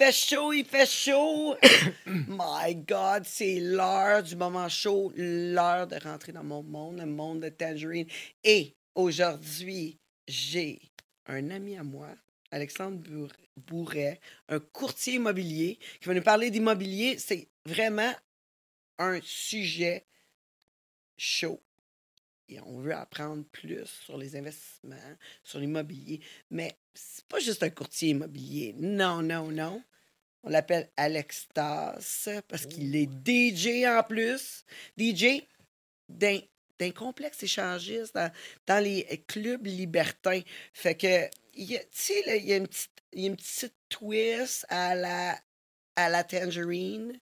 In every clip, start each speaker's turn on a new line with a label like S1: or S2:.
S1: fait chaud, il fait chaud. My God, c'est l'heure du moment chaud, l'heure de rentrer dans mon monde, le monde de Tangerine. Et aujourd'hui, j'ai un ami à moi, Alexandre Bour- Bourret, un courtier immobilier, qui va nous parler d'immobilier. C'est vraiment un sujet chaud. Et on veut apprendre plus sur les investissements, sur l'immobilier. Mais c'est pas juste un courtier immobilier. Non, non, non. On l'appelle Alex Tass parce qu'il est DJ en plus. DJ d'un d'un complexe échangiste dans, dans les clubs libertins. Fait que, il y a- tu sais, il y a une petite, il y a une petite twist à la, à la tangerine.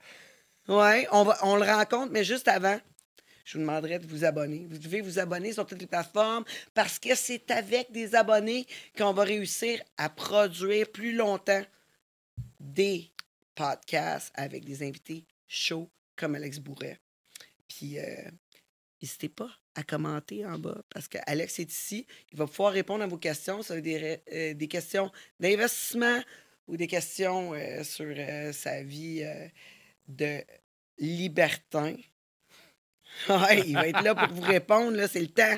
S1: Ouais, on, va, on le rencontre, mais juste avant, je vous demanderais de vous abonner. Vous devez vous abonner sur toutes les plateformes parce que c'est avec des abonnés qu'on va réussir à produire plus longtemps des podcasts avec des invités chauds comme Alex Bourret. Puis, euh, n'hésitez pas à commenter en bas parce que Alex est ici. Il va pouvoir répondre à vos questions. Ça veut dire euh, des questions d'investissement ou des questions euh, sur sa vie de libertin. Il va être là pour vous répondre. C'est le temps.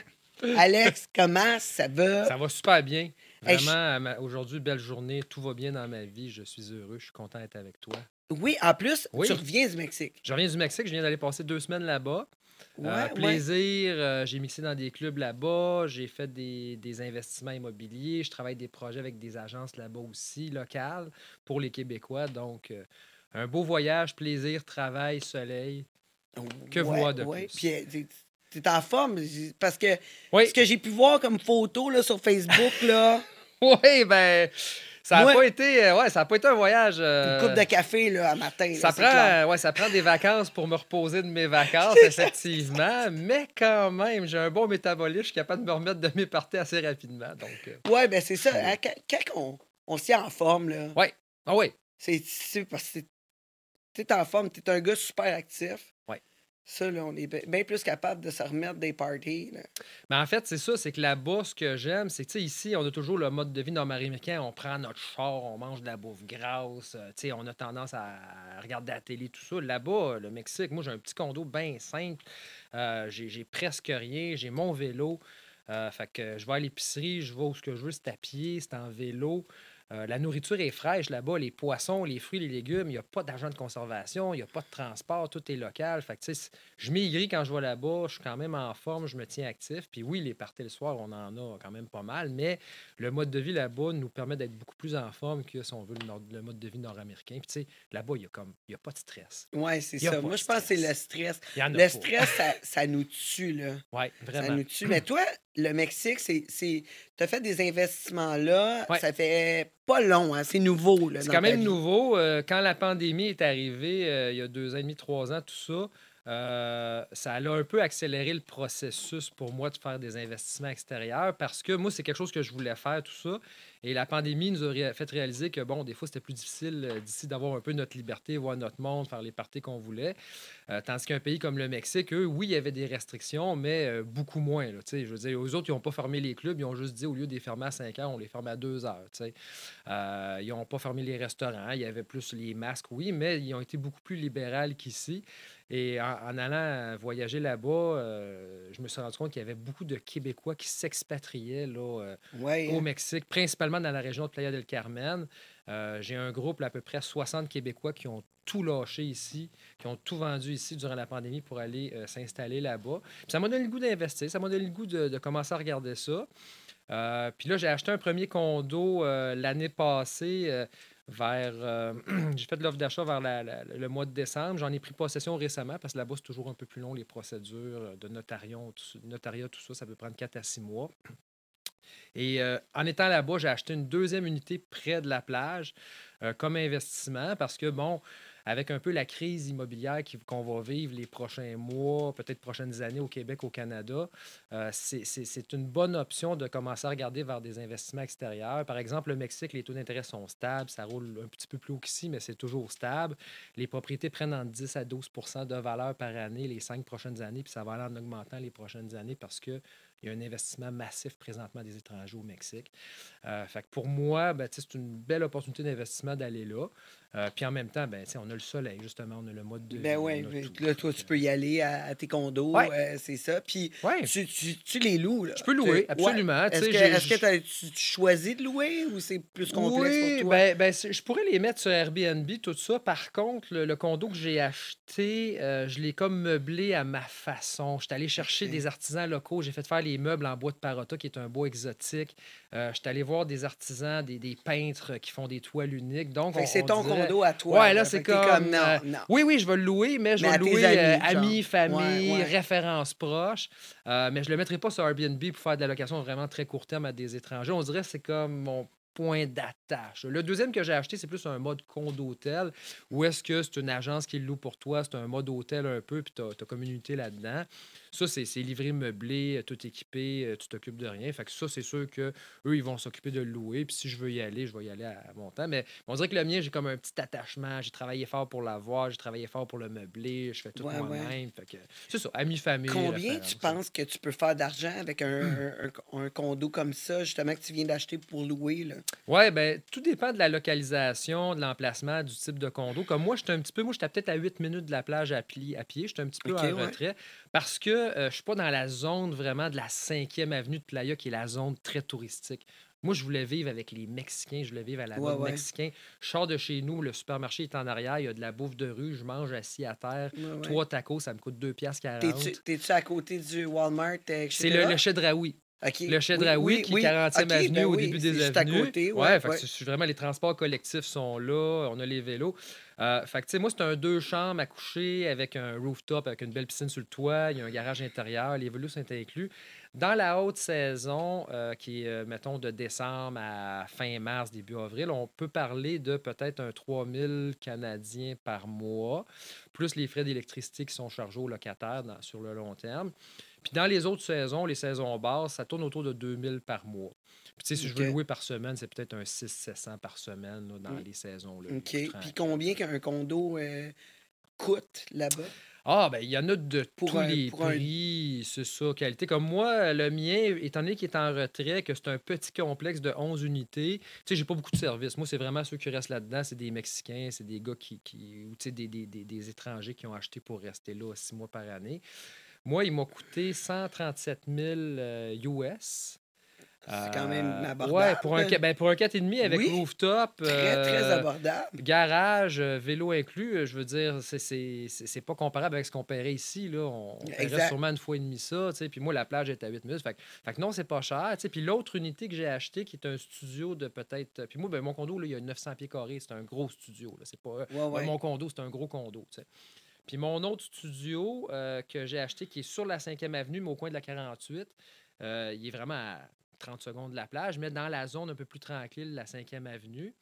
S1: Alex, comment ça va?
S2: Ça va super bien. Vraiment, aujourd'hui, belle journée. Tout va bien dans ma vie. Je suis heureux. Je suis content d'être avec toi.
S1: Oui, en plus,
S2: Oui.
S1: tu reviens du Mexique.
S2: Je reviens du Mexique. Je viens d'aller passer deux semaines là-bas.
S1: Ouais,
S2: Euh,
S1: ouais.
S2: plaisir. euh, j'ai mixé dans des clubs là-bas. J'ai fait des, des investissements immobiliers. Je travaille des projets avec des agences là-bas aussi, locales, pour les Québécois. Donc, euh, un beau voyage, plaisir, travail, soleil. que vouloir de plus?
S1: Puis, t'es- en forme parce que
S2: Oui,
S1: ce que j'ai pu voir comme photo là, sur Facebook, là,
S2: oui ben, ça n'a
S1: Ouais.
S2: pas été, euh, ouais, ça a pas été un voyage.
S1: une
S2: euh,
S1: coupe de café là, à matin.
S2: Ça prend, ouais, ça prend des vacances pour me reposer de mes vacances, effectivement. mais quand même, j'ai un bon métabolisme. Je suis capable de me remettre de mes parties assez rapidement. Donc, euh,
S1: Ouais, ben c'est ça. hein, quand quand on, on s'y en forme, là,
S2: ah oui,
S1: c'est parce que t'es en forme, t'es un gars super actif. Ça, là, on est bien plus capable de se remettre des parties. là.
S2: Mais en fait, c'est ça, c'est que là-bas, ce que j'aime, c'est que, ici, on a toujours le mode de vie nord-américain. On prend notre char, on mange de la bouffe grasse. euh, sais, on a tendance à regarder la télé, tout ça. Là-bas, le Mexique, moi, j'ai un petit condo bien simple. Euh, j'ai j'ai presque rien. J'ai mon vélo. Euh, fait que je vais à l'épicerie, je vais où ce que je veux, c'est à pied, c'est en vélo. Euh, la nourriture est fraîche là-bas, les poissons, les fruits, les légumes, il n'y a pas d'argent de conservation, il n'y a pas de transport, tout est local. Fait que, je maigris quand je vais là-bas, je suis quand même en forme, je me tiens actif. Puis oui, les parties le soir, on en a quand même pas mal, mais le mode de vie là-bas nous permet d'être beaucoup plus en forme que si on veut le, nord- le mode de vie nord-américain. Puis tu sais, là-bas, il n'y a, comme- il y a pas de stress.
S1: Ouais, c'est ça. Moi, je pense que c'est le
S2: stress.
S1: stress.
S2: Il y en a
S1: Le
S2: pas.
S1: stress, ça, ça nous tue, là.
S2: Oui,
S1: Ça
S2: vraiment.
S1: nous tue. Mais toi, le Mexique, c'est. Tu as fait des investissements là.
S2: Ouais.
S1: Ça fait pas long, hein? C'est nouveau.
S2: C'est quand même
S1: vie.
S2: nouveau. Euh, quand la pandémie est arrivée, euh, il y a deux ans et demi, trois ans, tout ça, euh, ça a un peu accéléré le processus pour moi de faire des investissements extérieurs parce que moi, c'est quelque chose que je voulais faire, tout ça. Et la pandémie nous a ré- fait réaliser que, bon, des fois, c'était plus difficile euh, d'ici d'avoir un peu notre liberté, voir notre monde, faire les parties qu'on voulait. Euh, tandis qu'un pays comme le Mexique, eux, oui, il y avait des restrictions, mais euh, beaucoup moins. Là, je veux dire, eux autres, ils n'ont pas fermé les clubs, ils ont juste dit au lieu de les fermer à 5 heures, on les ferme à 2 heures. Euh, ils n'ont pas fermé les restaurants, il y avait plus les masques, oui, mais ils ont été beaucoup plus libérales qu'ici. Et en, en allant voyager là-bas, je me suis rendu compte qu'il y avait beaucoup de Québécois qui s'expatriaient là,
S1: Ouais,
S2: au
S1: hein.
S2: Mexique, principalement dans la région de Playa del Carmen. Euh, J'ai un groupe à peu près 60 Québécois qui ont tout lâché ici, qui ont tout vendu ici durant la pandémie pour aller euh, s'installer là-bas. Ça m'a donné le goût d'investir, ça m'a donné le goût de, commencer à regarder ça. Euh, puis là, j'ai acheté un premier condo l'année passée. vers. j'ai fait de l'offre d'achat vers le mois de décembre. J'en ai pris possession récemment parce que là-bas, c'est toujours un peu plus long, les procédures de notariat, tout ça. Ça peut prendre 4 à 6 mois. Et euh, en étant là-bas, j'ai acheté une deuxième unité près de la plage euh, comme investissement parce que, bon, avec un peu la crise immobilière qu'on va vivre les prochains mois, peut-être prochaines années au Québec, au Canada, euh, c'est une bonne option de commencer à regarder vers des investissements extérieurs. Par exemple, le Mexique, les taux d'intérêt sont stables. Ça roule un petit peu plus haut qu'ici, mais c'est toujours stable. Les propriétés prennent entre 10 à 12% de valeur par année les cinq prochaines années, puis ça va aller en augmentant les prochaines années parce que Il y a un investissement massif présentement des étrangers au Mexique. Euh, pour moi, ben, c'est une belle opportunité d'investissement d'aller là. Euh, puis en même temps, ben, on a le soleil, justement, on a le mode de.
S1: Ben oui, là, toi, tu peux y aller à, tes condos,
S2: Ouais.
S1: euh, c'est ça. Puis
S2: Ouais.
S1: tu, tu, tu les loues. Là.
S2: Je peux louer, absolument.
S1: ouais. Est-ce que, est-ce que tu, tu choisis de louer ou c'est plus complexe
S2: oui,
S1: pour toi?
S2: ben, ben, je pourrais les mettre sur Airbnb, tout ça. Par contre, le, le condo que j'ai acheté, euh, je l'ai comme meublé à ma façon. Je suis allé chercher des artisans locaux. J'ai fait faire les meubles en bois de parota, qui est un bois exotique. Euh, je suis allé voir des artisans, des, des peintres qui font des toiles uniques. Donc,
S1: c'est
S2: on
S1: ton condo à toi.
S2: Ouais, là, c'est comme,
S1: non,
S2: euh,
S1: non.
S2: Oui, oui, je vais le louer, mais je
S1: Mais
S2: vais le louer
S1: amis,
S2: euh,
S1: genre.
S2: amis, famille,
S1: Ouais, ouais.
S2: références proches. Euh, mais je le mettrai pas sur Airbnb pour faire de la location vraiment très court terme à des étrangers. On dirait que c'est comme mon point d'attache. Le deuxième que j'ai acheté, c'est plus un mode condo-hôtel, où est-ce que c'est une agence qui le loue pour toi, c'est un mode hôtel un peu, puis tu as, communauté là-dedans. Ça, c'est c'est livré, meublé, tout équipé, euh, tu t'occupes de rien. Fait que ça, c'est sûr que eux, ils vont s'occuper de le louer. Puis si je veux y aller, je vais y aller à, mon temps. Mais on dirait que le mien, j'ai comme un petit attachement. J'ai travaillé fort pour l'avoir, j'ai travaillé fort pour le meubler, je fais tout
S1: Ouais, ouais.
S2: moi-même. Fait que c'est ça, amis, famille.
S1: Combien tu penses que tu peux faire d'argent avec un, un- un condo comme ça, justement, que tu viens d'acheter pour louer? Là?
S2: Oui, ben tout dépend de la localisation, de l'emplacement, du type de condo. Comme moi, j'étais un petit peu, moi, j'étais peut-être à 8 minutes de la plage à, pli- à pied. J'étais un petit peu
S1: Ok,
S2: en
S1: ouais.
S2: retrait parce que euh, je suis pas dans la zone vraiment de la 5e avenue de Playa, qui est la zone très touristique. Moi, je voulais vivre avec les Mexicains, je voulais vivre à la mode
S1: ouais.
S2: mexicain. Je sors de chez nous, le supermarché est en arrière, il y a de la bouffe de rue, je mange assis à terre.
S1: Ouais.
S2: Trois tacos, ça me coûte 2 piastres 40.
S1: T'es-tu à côté du Walmart? euh,
S2: C'est le, le Chedraoui. Le Chedraoui, qui est 40e
S1: OK,
S2: avenue
S1: ben
S2: au début des
S1: juste
S2: avenues.
S1: à côté, ouais,
S2: ouais, fait que
S1: ouais.
S2: c'est vraiment les transports collectifs sont là, on a les vélos. Euh, fait que moi, c'est un deux chambres à coucher avec un rooftop, avec une belle piscine sur le toit, il y a un garage intérieur, les vélos sont inclus. Dans la haute saison, euh, qui est, euh, mettons, de décembre à fin mars, début avril, on peut parler de peut-être un 3000 Canadiens par mois, plus les frais d'électricité qui sont chargés aux locataires dans- sur le long terme. Puis dans les autres saisons, les saisons basses, ça tourne autour de 2000 par mois. Puis tu sais, si je veux louer par semaine, c'est peut-être un 600-700 par semaine là, dans
S1: Mm.
S2: les saisons. Là,
S1: OK. Puis combien qu'un condo euh, coûte là-bas?
S2: Ah, ben il y en a de
S1: Pour
S2: tous
S1: un-
S2: les
S1: un-
S2: prix, c'est ça, qualité. Comme moi, le mien, étant donné qu'il est en retrait, que c'est un petit complexe de 11 unités, tu sais, j'ai pas beaucoup de services. Moi, c'est vraiment ceux qui restent là-dedans, c'est des Mexicains, c'est des gars qui, qui ou tu sais, des, des, des, des étrangers qui ont acheté pour rester là six mois par année. Moi, il m'a coûté 137 000 euh, US.
S1: C'est quand même
S2: Euh,
S1: abordable.
S2: Ouais, pour un, ben, pour un 4,5 avec
S1: Oui.
S2: rooftop.
S1: Très, très
S2: euh,
S1: abordable.
S2: Garage, euh, vélo inclus, euh, je veux dire, c'est- pas comparable avec ce qu'on paierait ici. Là. On, on paierait sûrement une fois et demie ça. Puis moi, la plage est à 8 minutes. Fait, fait que non, c'est pas cher. Puis l'autre unité que j'ai acheté, qui est un studio de peut-être. Puis moi, ben, mon condo, là, il y a 900 pieds carrés. C'est un gros studio. C'est pas.
S1: Ouais,
S2: ben. Mon condo, c'est un gros condo. Puis mon autre studio euh, que j'ai acheté, qui est sur la 5e avenue, mais au coin de la 48, euh, il est vraiment à 30 secondes de la plage, mais dans la zone un peu plus tranquille, la 5e avenue.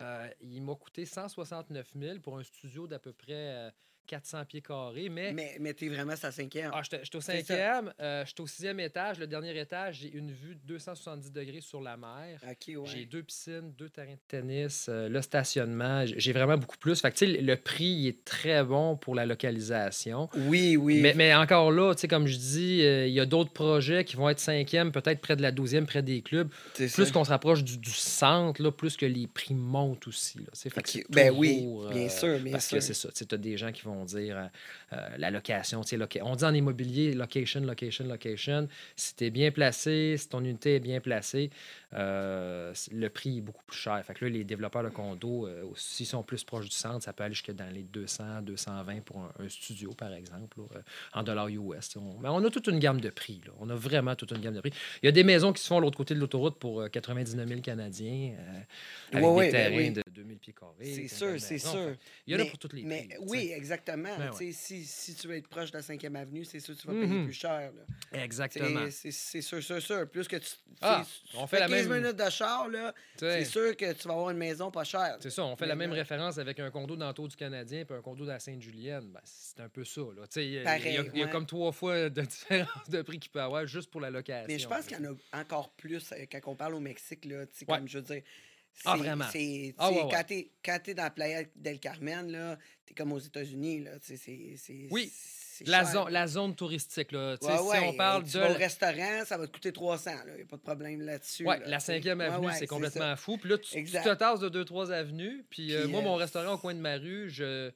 S2: Euh, il m'a coûté 169 000 pour un studio d'à peu près 400 pieds carrés, mais...
S1: Mais, mais t'es vraiment sa cinquième.
S2: Ah, j'étais j'étais au cinquième, euh, j'étais au sixième étage. Le dernier étage, j'ai une vue de 270 degrés sur la mer.
S1: Ouais.
S2: J'ai deux piscines, deux terrains de tennis, euh, le stationnement. J'ai vraiment beaucoup plus. Fait que, tu sais, le prix il est très bon pour la localisation.
S1: Oui, oui.
S2: Mais, mais encore là, tu sais, comme je dis, euh, il y a d'autres projets qui vont être cinquième, peut-être près de la douzième, près des clubs. Plus qu'on se rapproche du, du centre, là, plus que les prix montent aussi. Là, que
S1: Ben oui, bien sûr, bien
S2: Parce
S1: sûr.
S2: que c'est ça. Tu as des gens qui vont dire euh, euh, la location. loca- on dit en immobilier location, location, location. Si tu es bien placé, si ton unité est bien placée, euh, le prix est beaucoup plus cher. Fait que là, les développeurs de condos, euh, s'ils sont plus proches du centre, ça peut aller jusque dans les 200, 220 pour un, un studio, par exemple, là, en dollars US. On, mais on a toute une gamme de prix. là. On a vraiment toute une gamme de prix. Il y a des maisons qui se font de l'autre côté de l'autoroute pour euh, 99 000 Canadiens, avec des
S1: ben
S2: terrains
S1: oui.
S2: de 2000 pieds carrés.
S1: C'est sûr, c'est sûr.
S2: Il y en a pour toutes les
S1: Mais
S2: prix.
S1: oui, exactement.
S2: Ben
S1: Si, si tu veux être proche de la 5e avenue, c'est sûr que tu vas payer plus cher. là.
S2: Exactement.
S1: C'est- sûr, sûr, sûr. Plus que tu.
S2: Ah, on fait la
S1: 15
S2: même-
S1: minutes de char, c'est sûr que tu vas avoir une maison pas chère.
S2: C'est ça, on fait la même référence avec un condo dans le du Canadien et un condo dans la Sainte-Julienne. Ben, c'est un peu ça. Là. Il y a- y, a-
S1: Pareil,
S2: il y a
S1: ouais.
S2: comme trois fois de différence de prix qu'il peut y avoir juste pour la location.
S1: Mais je pense qu'il y en a encore plus euh, quand on parle au Mexique. Là,
S2: Ouais.
S1: comme je veux dire.
S2: Ah, vraiment?
S1: c'est-
S2: Ah, ouais, ouais.
S1: Quand t'es quand t'es dans la Playa del Carmen, là, t'es comme aux États-Unis. là, c'est- c'est-
S2: Oui.
S1: c'est
S2: La, zone, la zone touristique, là.
S1: Ouais,
S2: si
S1: ouais,
S2: on parle
S1: tu
S2: de.
S1: vas au restaurant, ça va te coûter 300. Il n'y a pas de problème là-dessus.
S2: Ouais,
S1: là,
S2: la
S1: tu sais.
S2: 5e
S1: Ouais,
S2: avenue,
S1: ouais,
S2: c'est complètement fou. Puis là, tu, tu te tasses de 2-3 avenues. Puis, euh,
S1: Puis,
S2: moi,
S1: euh,
S2: mon restaurant au coin de ma rue, je,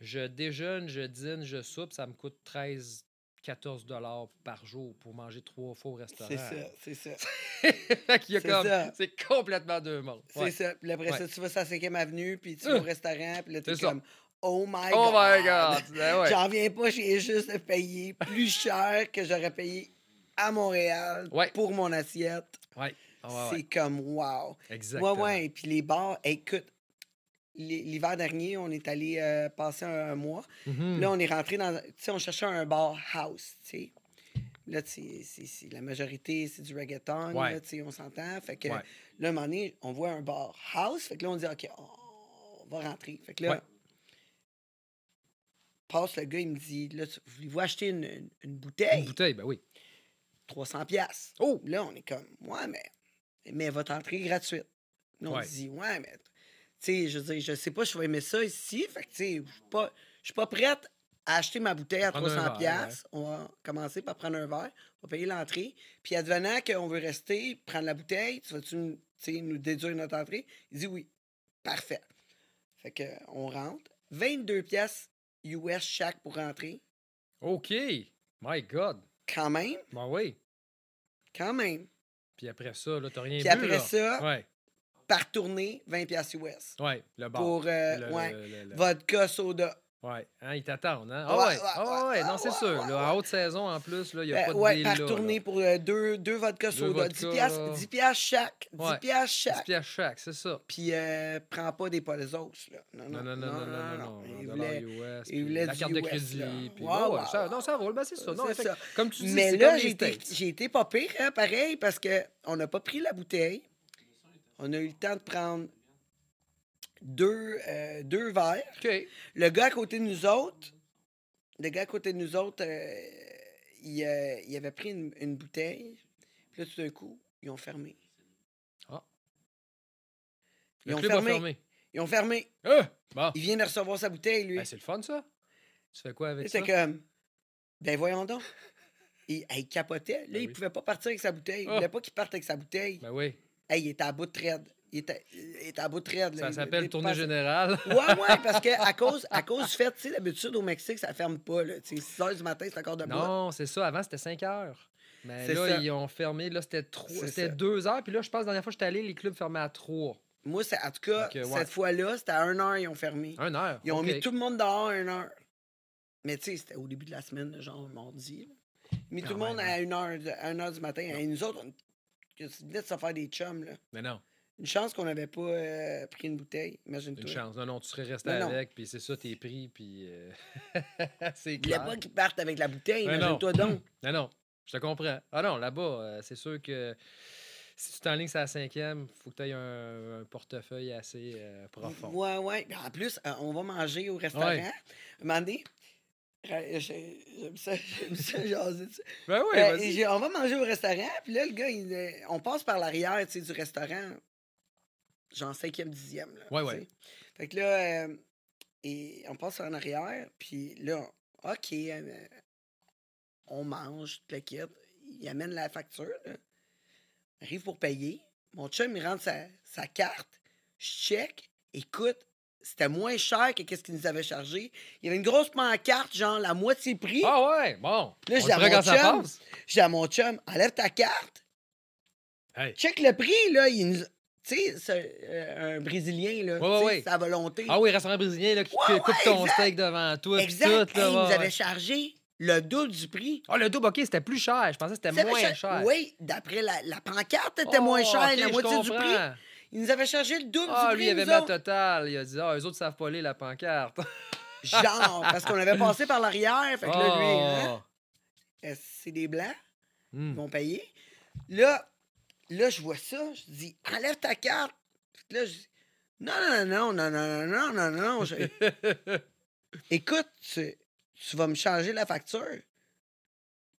S2: je déjeune, je dîne, je soupe. Ça me coûte 13, 14 dollars par jour pour manger trois fois au restaurant.
S1: C'est ça, c'est ça. C'est
S2: complètement deux mondes.
S1: C'est ça. Puis après ça, tu vas sur la 5e avenue, puis tu
S2: Euh.
S1: vas au restaurant, puis là, t'es
S2: ça.
S1: comme Oh my
S2: Oh
S1: God!
S2: my God! Ben ouais.
S1: J'en viens pas, j'ai juste payer plus cher que j'aurais payé à Montréal
S2: Ouais.
S1: pour mon assiette.
S2: Ouais.
S1: C'est comme wow.
S2: Exactement.
S1: Ouais, ouais. Et puis les bars, écoute, l'hiver dernier, on est allé euh, passer un, un mois.
S2: Mhm.
S1: Là, on est rentré dans. Tu sais, on cherchait un bar house, tu sais. Là, tu sais, la majorité, c'est du reggaeton,
S2: Ouais.
S1: là, tu sais, on s'entend. Fait que
S2: Ouais.
S1: là, à un moment donné, on voit un bar house. Fait que là, on dit, OK, on va rentrer. Fait que là,
S2: Ouais.
S1: passe le gars, il me dit, là, tu- voulez-vous acheter une, une- une bouteille?
S2: Une bouteille, ben oui.
S1: 300 pièces.
S2: Oh!
S1: Là, on est comme, ouais, mais, mais votre entrée est gratuite. Là, on dit, ouais, mais, sais, je dire, je sais pas, je vais aimer ça ici. Fait que, tu sais, je suis pas, pas prête à acheter ma bouteille à
S2: Prendre un
S1: 300
S2: verre,
S1: pièces. On va commencer par prendre un verre, on va payer l'entrée. Puis, advenant qu'on veut rester, prendre la bouteille, tu vas-tu nous- déduire notre entrée? Il dit oui. Parfait. Fait que, on rentre. 22 pièces US chaque pour rentrer.
S2: OK. My God.
S1: Quand même,
S2: Ben oui.
S1: quand même.
S2: Puis après ça, là, t'as rien
S1: Puis
S2: bu,
S1: après
S2: là.
S1: ça,
S2: Ouais.
S1: Par tournée, 20 pièces US.
S2: Ouais, le bar.
S1: Pour, euh,
S2: Le-
S1: ouais,
S2: le- le- le-
S1: vodka, soda.
S2: Ouais, hein, ils t'attendent, hein? Ah
S1: Ouais,
S2: ah ouais,
S1: ouais,
S2: non, c'est sûr. là, en haute saison, en plus, il n'y a
S1: Euh,
S2: pas de
S1: ouais,
S2: deal,
S1: par
S2: là,
S1: tournée
S2: là.
S1: pour euh, deux, deux vodka
S2: Deux
S1: soda.
S2: vodka,
S1: 10 piastres,
S2: là.
S1: 10 piastres chaque. 10
S2: Ouais.
S1: piastres
S2: 10
S1: chaque.
S2: piastres chaque, c'est ça.
S1: Puis, euh, prends pas des là. Non,
S2: Non, non, non, non, non, non, non.
S1: Il
S2: dollar
S1: voulait...
S2: US, la carte de crédit. Puis, ça, non, ça roule, ben c'est ça. Non, effect-
S1: ça.
S2: Comme tu dis,
S1: Mais
S2: c'est
S1: là, j'ai été, été pas pire, hein, pareil, parce que on n'a pas pris la bouteille. On a eu le temps de prendre deux, euh, deux verres. Le gars à côté de nous autres, le gars à côté de nous autres, euh, il, euh, il avait pris une, une bouteille. Puis là, tout d'un coup, ils ont fermé.
S2: Ah.
S1: Ils
S2: Le
S1: ont
S2: club
S1: fermé.
S2: a fermé.
S1: Ils ont fermé.
S2: Ah! Bon.
S1: Il vient de recevoir sa bouteille, lui.
S2: Ben, c'est le fun, ça. Tu fais quoi avec ça?
S1: C'était comme, ben voyons donc. Il, il capotait. Là,
S2: Ben
S1: il
S2: oui.
S1: pouvait pas partir avec sa bouteille. Il
S2: Ah.
S1: voulait pas qu'il parte avec sa bouteille.
S2: Ben oui.
S1: Hey, il était à bout de trade. Il était, il était à bout de trade.
S2: Ça s'appelle tournée générale.
S1: Ouais, ouais, parce que à cause, à cause du fait, tu sais, d'habitude au Mexique, ça ferme pas. Là. Tu sais, 6 heures du matin, c'est encore debout.
S2: Non, c'est ça. Avant, c'était 5 heures. Mais là,
S1: ça.
S2: ils ont fermé. Là, c'était trois-
S1: C'est
S2: c'était
S1: ça.
S2: 2 heures. Puis là, je pense, la dernière fois que j'étais allé, les clubs fermaient à 3.
S1: Moi, c'est, en tout cas,
S2: Ok, ouais.
S1: cette fois-là, c'était à 1 heure, ils ont fermé.
S2: 1 heure.
S1: Ils ont mis tout le monde dehors à 1 heure. Mais tu sais, c'était au début de la semaine, genre mardi. là. Ils ont mis
S2: Quand
S1: tout le monde à 1 heure, de- à 1 heure du matin. Et nous autres, on que tu venais de se faire des chums. Là.
S2: Mais non,
S1: Une chance qu'on n'avait pas euh, pris une bouteille, imagine-toi.
S2: une chance. Non, non, tu serais resté avec. Puis c'est ça, t'es pris. Puis euh, c'est
S1: Il voulait
S2: clair.
S1: pas qu'ils partent avec la bouteille,
S2: Mais
S1: imagine-toi donc.
S2: Non, non, je te comprends. Ah non, là-bas, euh, c'est sûr que si tu t'enlignes sur la cinquième, il faut que tu aies un, un portefeuille assez euh, profond.
S1: Ouais, ouais. En plus, euh, on va manger au restaurant.
S2: Ouais
S1: moment donné, euh, j'ai- j'aime ça, j'aime ça, jaser de ça.
S2: Ben oui,
S1: Euh, on va manger au restaurant, puis là, le gars, il, on passe par l'arrière tu sais, du restaurant, genre cinquième, dixième. Là,
S2: Ouais, ouais.
S1: Fait que là, euh, et on passe en arrière, puis là, OK, euh, on mange, toute la kit. Il amène la facture, là. arrive pour payer. Mon chum, il rentre sa, sa carte, je check, écoute, c'était moins cher que ce qu'il nous avait chargé. Il y avait une grosse pancarte, genre la moitié prix.
S2: Ah ouais, bon.
S1: Là, dis à mon chum, dis à mon chum, enlève ta carte,
S2: Hey.
S1: check le prix, là. Il nous... Tu sais, c'est euh, un Brésilien, là.
S2: Ouais.
S1: Sa volonté.
S2: Ah oui, restaurant brésilien là, qui
S1: Ouais,
S2: coupe ton
S1: exact.
S2: steak devant toi.
S1: exact.
S2: Tout, là,
S1: Hey, il nous avait chargé le double du prix.
S2: Ah, le double, OK, c'était plus cher. Je pensais que c'était moins cher.
S1: Oui, d'après la, la pancarte, était
S2: Oh,
S1: moins cher,
S2: OK,
S1: la moitié du prix. Il nous avait chargé le double
S2: Ah,
S1: du
S2: lui, il avait ma totale. Il a dit, ah, eux autres savent pas lire la pancarte.
S1: Genre, parce qu'on avait passé par l'arrière. Fait que là, lui, hein,
S2: Oh.
S1: euh, c'est des blancs.
S2: Hmm.
S1: Ils vont payer. Là, là, je vois ça. Je dis, enlève ta carte. Puis Là, je dis, non, non, non, non, non, non, non, non, non. Je- Écoute, tu, tu vas me changer la facture.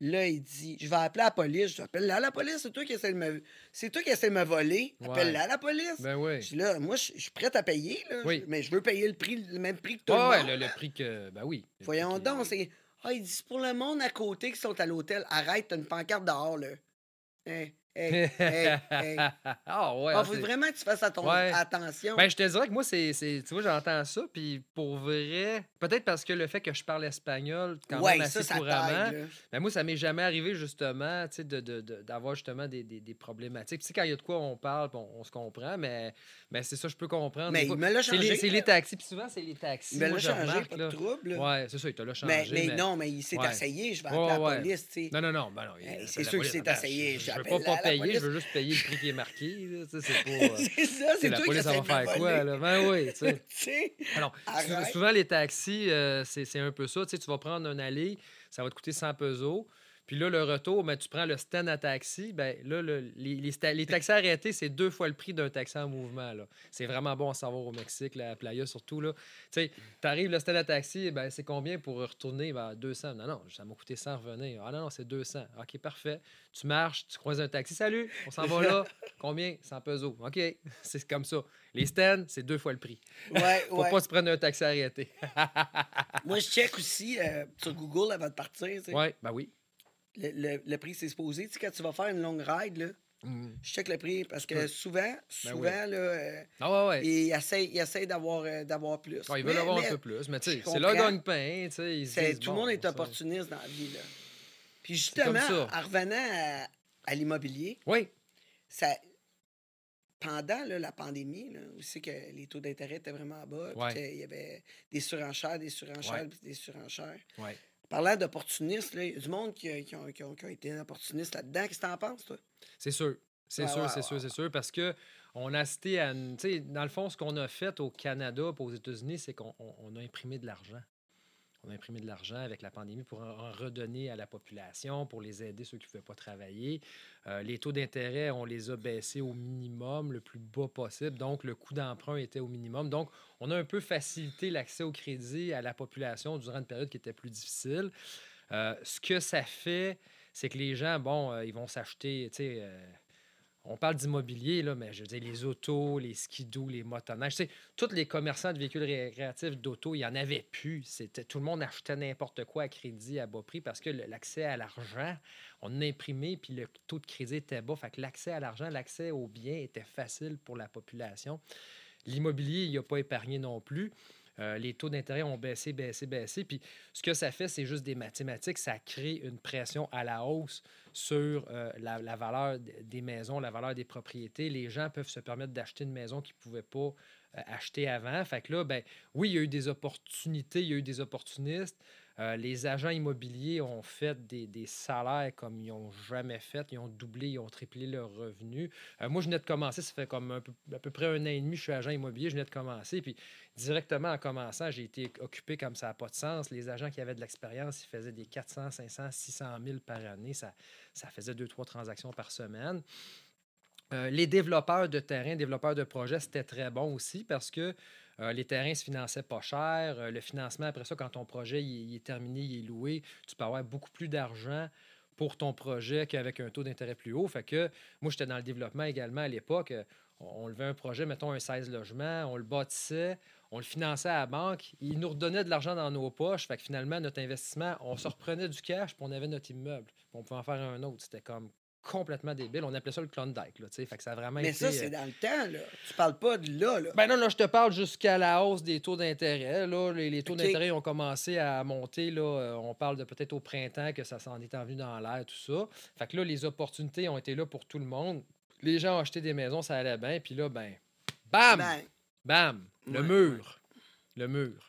S1: Là, il dit, je vais appeler la police. Je appelle la police. C'est toi qui essaie de me, c'est toi qui essaie de me voler.
S2: Ouais.
S1: Appelle-la la police.
S2: Ben oui.
S1: Je dis là, moi, je je suis prête à payer, là,
S2: Oui.
S1: mais je veux payer le prix, le même prix que tout
S2: Ouais,
S1: le
S2: ouais, le, le prix que. Ben oui.
S1: Voyons donc, c'est. Ah, il dit, c'est pour le monde à côté qui sont à l'hôtel. Arrête, t'as une pancarte dehors, là. Hein? Hey, hey, hey.
S2: ah ouais.
S1: Ah,
S2: ah,
S1: faut vraiment que tu fasses atten-
S2: Ouais.
S1: attention.
S2: Ben, je te dirais que moi, c'est. Tu vois, j'entends ça, puis pour vrai, peut-être parce que le fait que je parle espagnol quand
S1: ouais,
S2: même assez
S1: ça,
S2: couramment,
S1: là.
S2: ben, moi, ça m'est jamais arrivé, justement, tu sais, de, de- de- d'avoir justement des, des- des problématiques. Tu sais, quand il y a de quoi on parle, on, on se comprend, mais, mais c'est ça, je peux comprendre.
S1: Mais il me l'a
S2: c'est
S1: changé.
S2: les, c'est les taxis, puis souvent, c'est les taxis.
S1: Il me l'a changé,
S2: remarque,
S1: pas
S2: là.
S1: de trouble. là.
S2: Ouais, c'est ça, il te l'a
S1: mais,
S2: changé.
S1: mais non, mais il s'est
S2: Ouais.
S1: essayé. Je vais appeler la police, tu sais.
S2: Non, non, non, ben non.
S1: c'est sûr que
S2: police.
S1: c'est
S2: Attends,
S1: essayé,
S2: Je, payer,
S1: police.
S2: je veux juste payer le prix qui est marqué. C'est pas. euh,
S1: c'est ça,
S2: c'est la police, ça va faire quoi, là? Ben oui, tu sais. Alors, souvent, les taxis, euh, c'est un peu ça. Tu sais, tu vas prendre un allée, ça va te coûter 100 pesos. Puis là, le retour, ben, tu prends le stand à taxi. Ben, là, le- les, les, les taxis arrêtés, c'est deux fois le prix d'un taxi en mouvement. là. C'est vraiment bon à savoir au Mexique, là, à Playa surtout. Tu sais, arrives le stand à taxi, ben, c'est combien pour retourner? Ben, 200. Non, non, ça m'a coûté 100 revenir. Ah non, non, c'est 200. OK, parfait. Tu marches, tu croises un taxi. Salut, on s'en va là. Combien? 100 pesos. OK, c'est comme ça. Les stands, c'est deux fois le prix.
S1: Ouais,
S2: Faut
S1: ouais.
S2: pas se prendre un taxi arrêté.
S1: Moi, je check aussi euh, sur Google avant de partir. tu.
S2: Ouais, ben oui.
S1: Le, le- le prix, c'est supposé. Tu sais, quand tu vas faire une longue ride, là,
S2: Mm.
S1: je check le prix parce que souvent, souvent,
S2: Ben oui.
S1: là, euh,
S2: Ah ouais, ouais.
S1: ils essayent, essayent d'avoir, euh, d'avoir plus.
S2: Ils veulent
S1: Mais-
S2: avoir
S1: mais
S2: un peu plus, mais tu sais, c'est leur gagne-pain,
S1: tout le
S2: bon,
S1: monde est opportuniste dans la vie. Là. Puis justement, en revenant à, à l'immobilier,
S2: Oui,
S1: ça, pendant là, la pandémie, là, c'est que les taux d'intérêt étaient vraiment bas, puis qu'il y avait des surenchères, des surenchères,
S2: Ouais.
S1: puis des surenchères.
S2: ouais.
S1: Parlant d'opportunistes, là, il y a du monde qui, a- qui qui qui été opportunistes là-dedans. Qu'est-ce que t'en penses, toi?
S2: C'est sûr. C'est sûr,
S1: ouais,
S2: c'est
S1: ouais,
S2: sûr, c'est sûr. Parce que on a assisté à. une- Tu sais, dans le fond, ce qu'on a fait au Canada et aux États-Unis, c'est qu'on on- on a imprimé de l'argent. On a imprimé de l'argent avec la pandémie pour en redonner à la population, pour les aider ceux qui ne pouvaient pas travailler. Euh, les taux d'intérêt, on les a baissés au minimum, le plus bas possible. Donc, le coût d'emprunt était au minimum. Donc, on a un peu facilité l'accès au crédit à la population durant une période qui était plus difficile. Euh, ce que ça fait, c'est que les gens, bon, euh, ils vont s'acheter, tu sais, on parle d'immobilier, là, mais je veux dire, les autos, les skidoo, les motoneiges, tu sais, tous les commerçants de véhicules récréatifs d'auto, il n'y en avait plus. C'était, tout le monde achetait n'importe quoi à crédit à bas prix parce que l'accès à l'argent, on a imprimé, puis le taux de crédit était bas. Fait que l'accès à l'argent, l'accès aux biens était facile pour la population. L'immobilier, il n'a pas épargné non plus. Euh, les taux d'intérêt ont baissé, baissé, baissé. Puis ce que ça fait, c'est juste des mathématiques. Ça crée une pression à la hausse sur euh, la, valeur des maisons, la valeur des propriétés. Les gens peuvent se permettre d'acheter une maison qu'ils ne pouvaient pas euh, acheter avant. Fait que là, ben, oui, il y a eu des opportunités, il y a eu des opportunistes. Euh, les agents immobiliers ont fait des, salaires comme ils n'ont jamais fait. Ils ont doublé, ils ont triplé leurs revenus. Euh, moi, je venais de commencer, ça fait comme à peu près un an et demi, je suis agent immobilier, je venais de commencer. Puis directement en commençant, j'ai été occupé comme ça n'a pas de sens. Les agents qui avaient de l'expérience, ils faisaient des 400, 500, 600 000 par année. Ça, ça faisait deux, trois transactions par semaine. Euh, les développeurs de terrain, développeurs de projets, c'était très bon aussi parce que euh, les terrains se finançaient pas cher. Euh, le financement, après ça, quand ton projet est terminé, il est loué, tu peux avoir beaucoup plus d'argent pour ton projet qu'avec un taux d'intérêt plus haut. Fait que moi, j'étais dans le développement également à l'époque. Euh, On, on levait un projet, mettons un 16 logements, on le bâtissait, on le finançait à la banque, ils nous redonnaient de l'argent dans nos poches. Fait que finalement, notre investissement, on se reprenait du cash, puis on avait notre immeuble. Puis on pouvait en faire un autre. C'était comme complètement débile. On appelait ça le Klondike. Là, fait que ça a vraiment
S1: Mais
S2: été,
S1: ça,
S2: euh,
S1: c'est dans le temps, là. Tu parles pas de là, là.
S2: ben non, là, je te parle jusqu'à la hausse des taux d'intérêt. Là, les, les taux d'intérêt ont commencé à monter. Là, Euh, on parle de peut-être au printemps que ça s'en est envenu dans l'air, tout ça. Fait que là, les opportunités ont été là pour tout le monde. Les gens ont acheté des maisons, ça allait bien. Puis là, ben, bam! Bam! Le
S1: Ouais,
S2: mur. Le mur.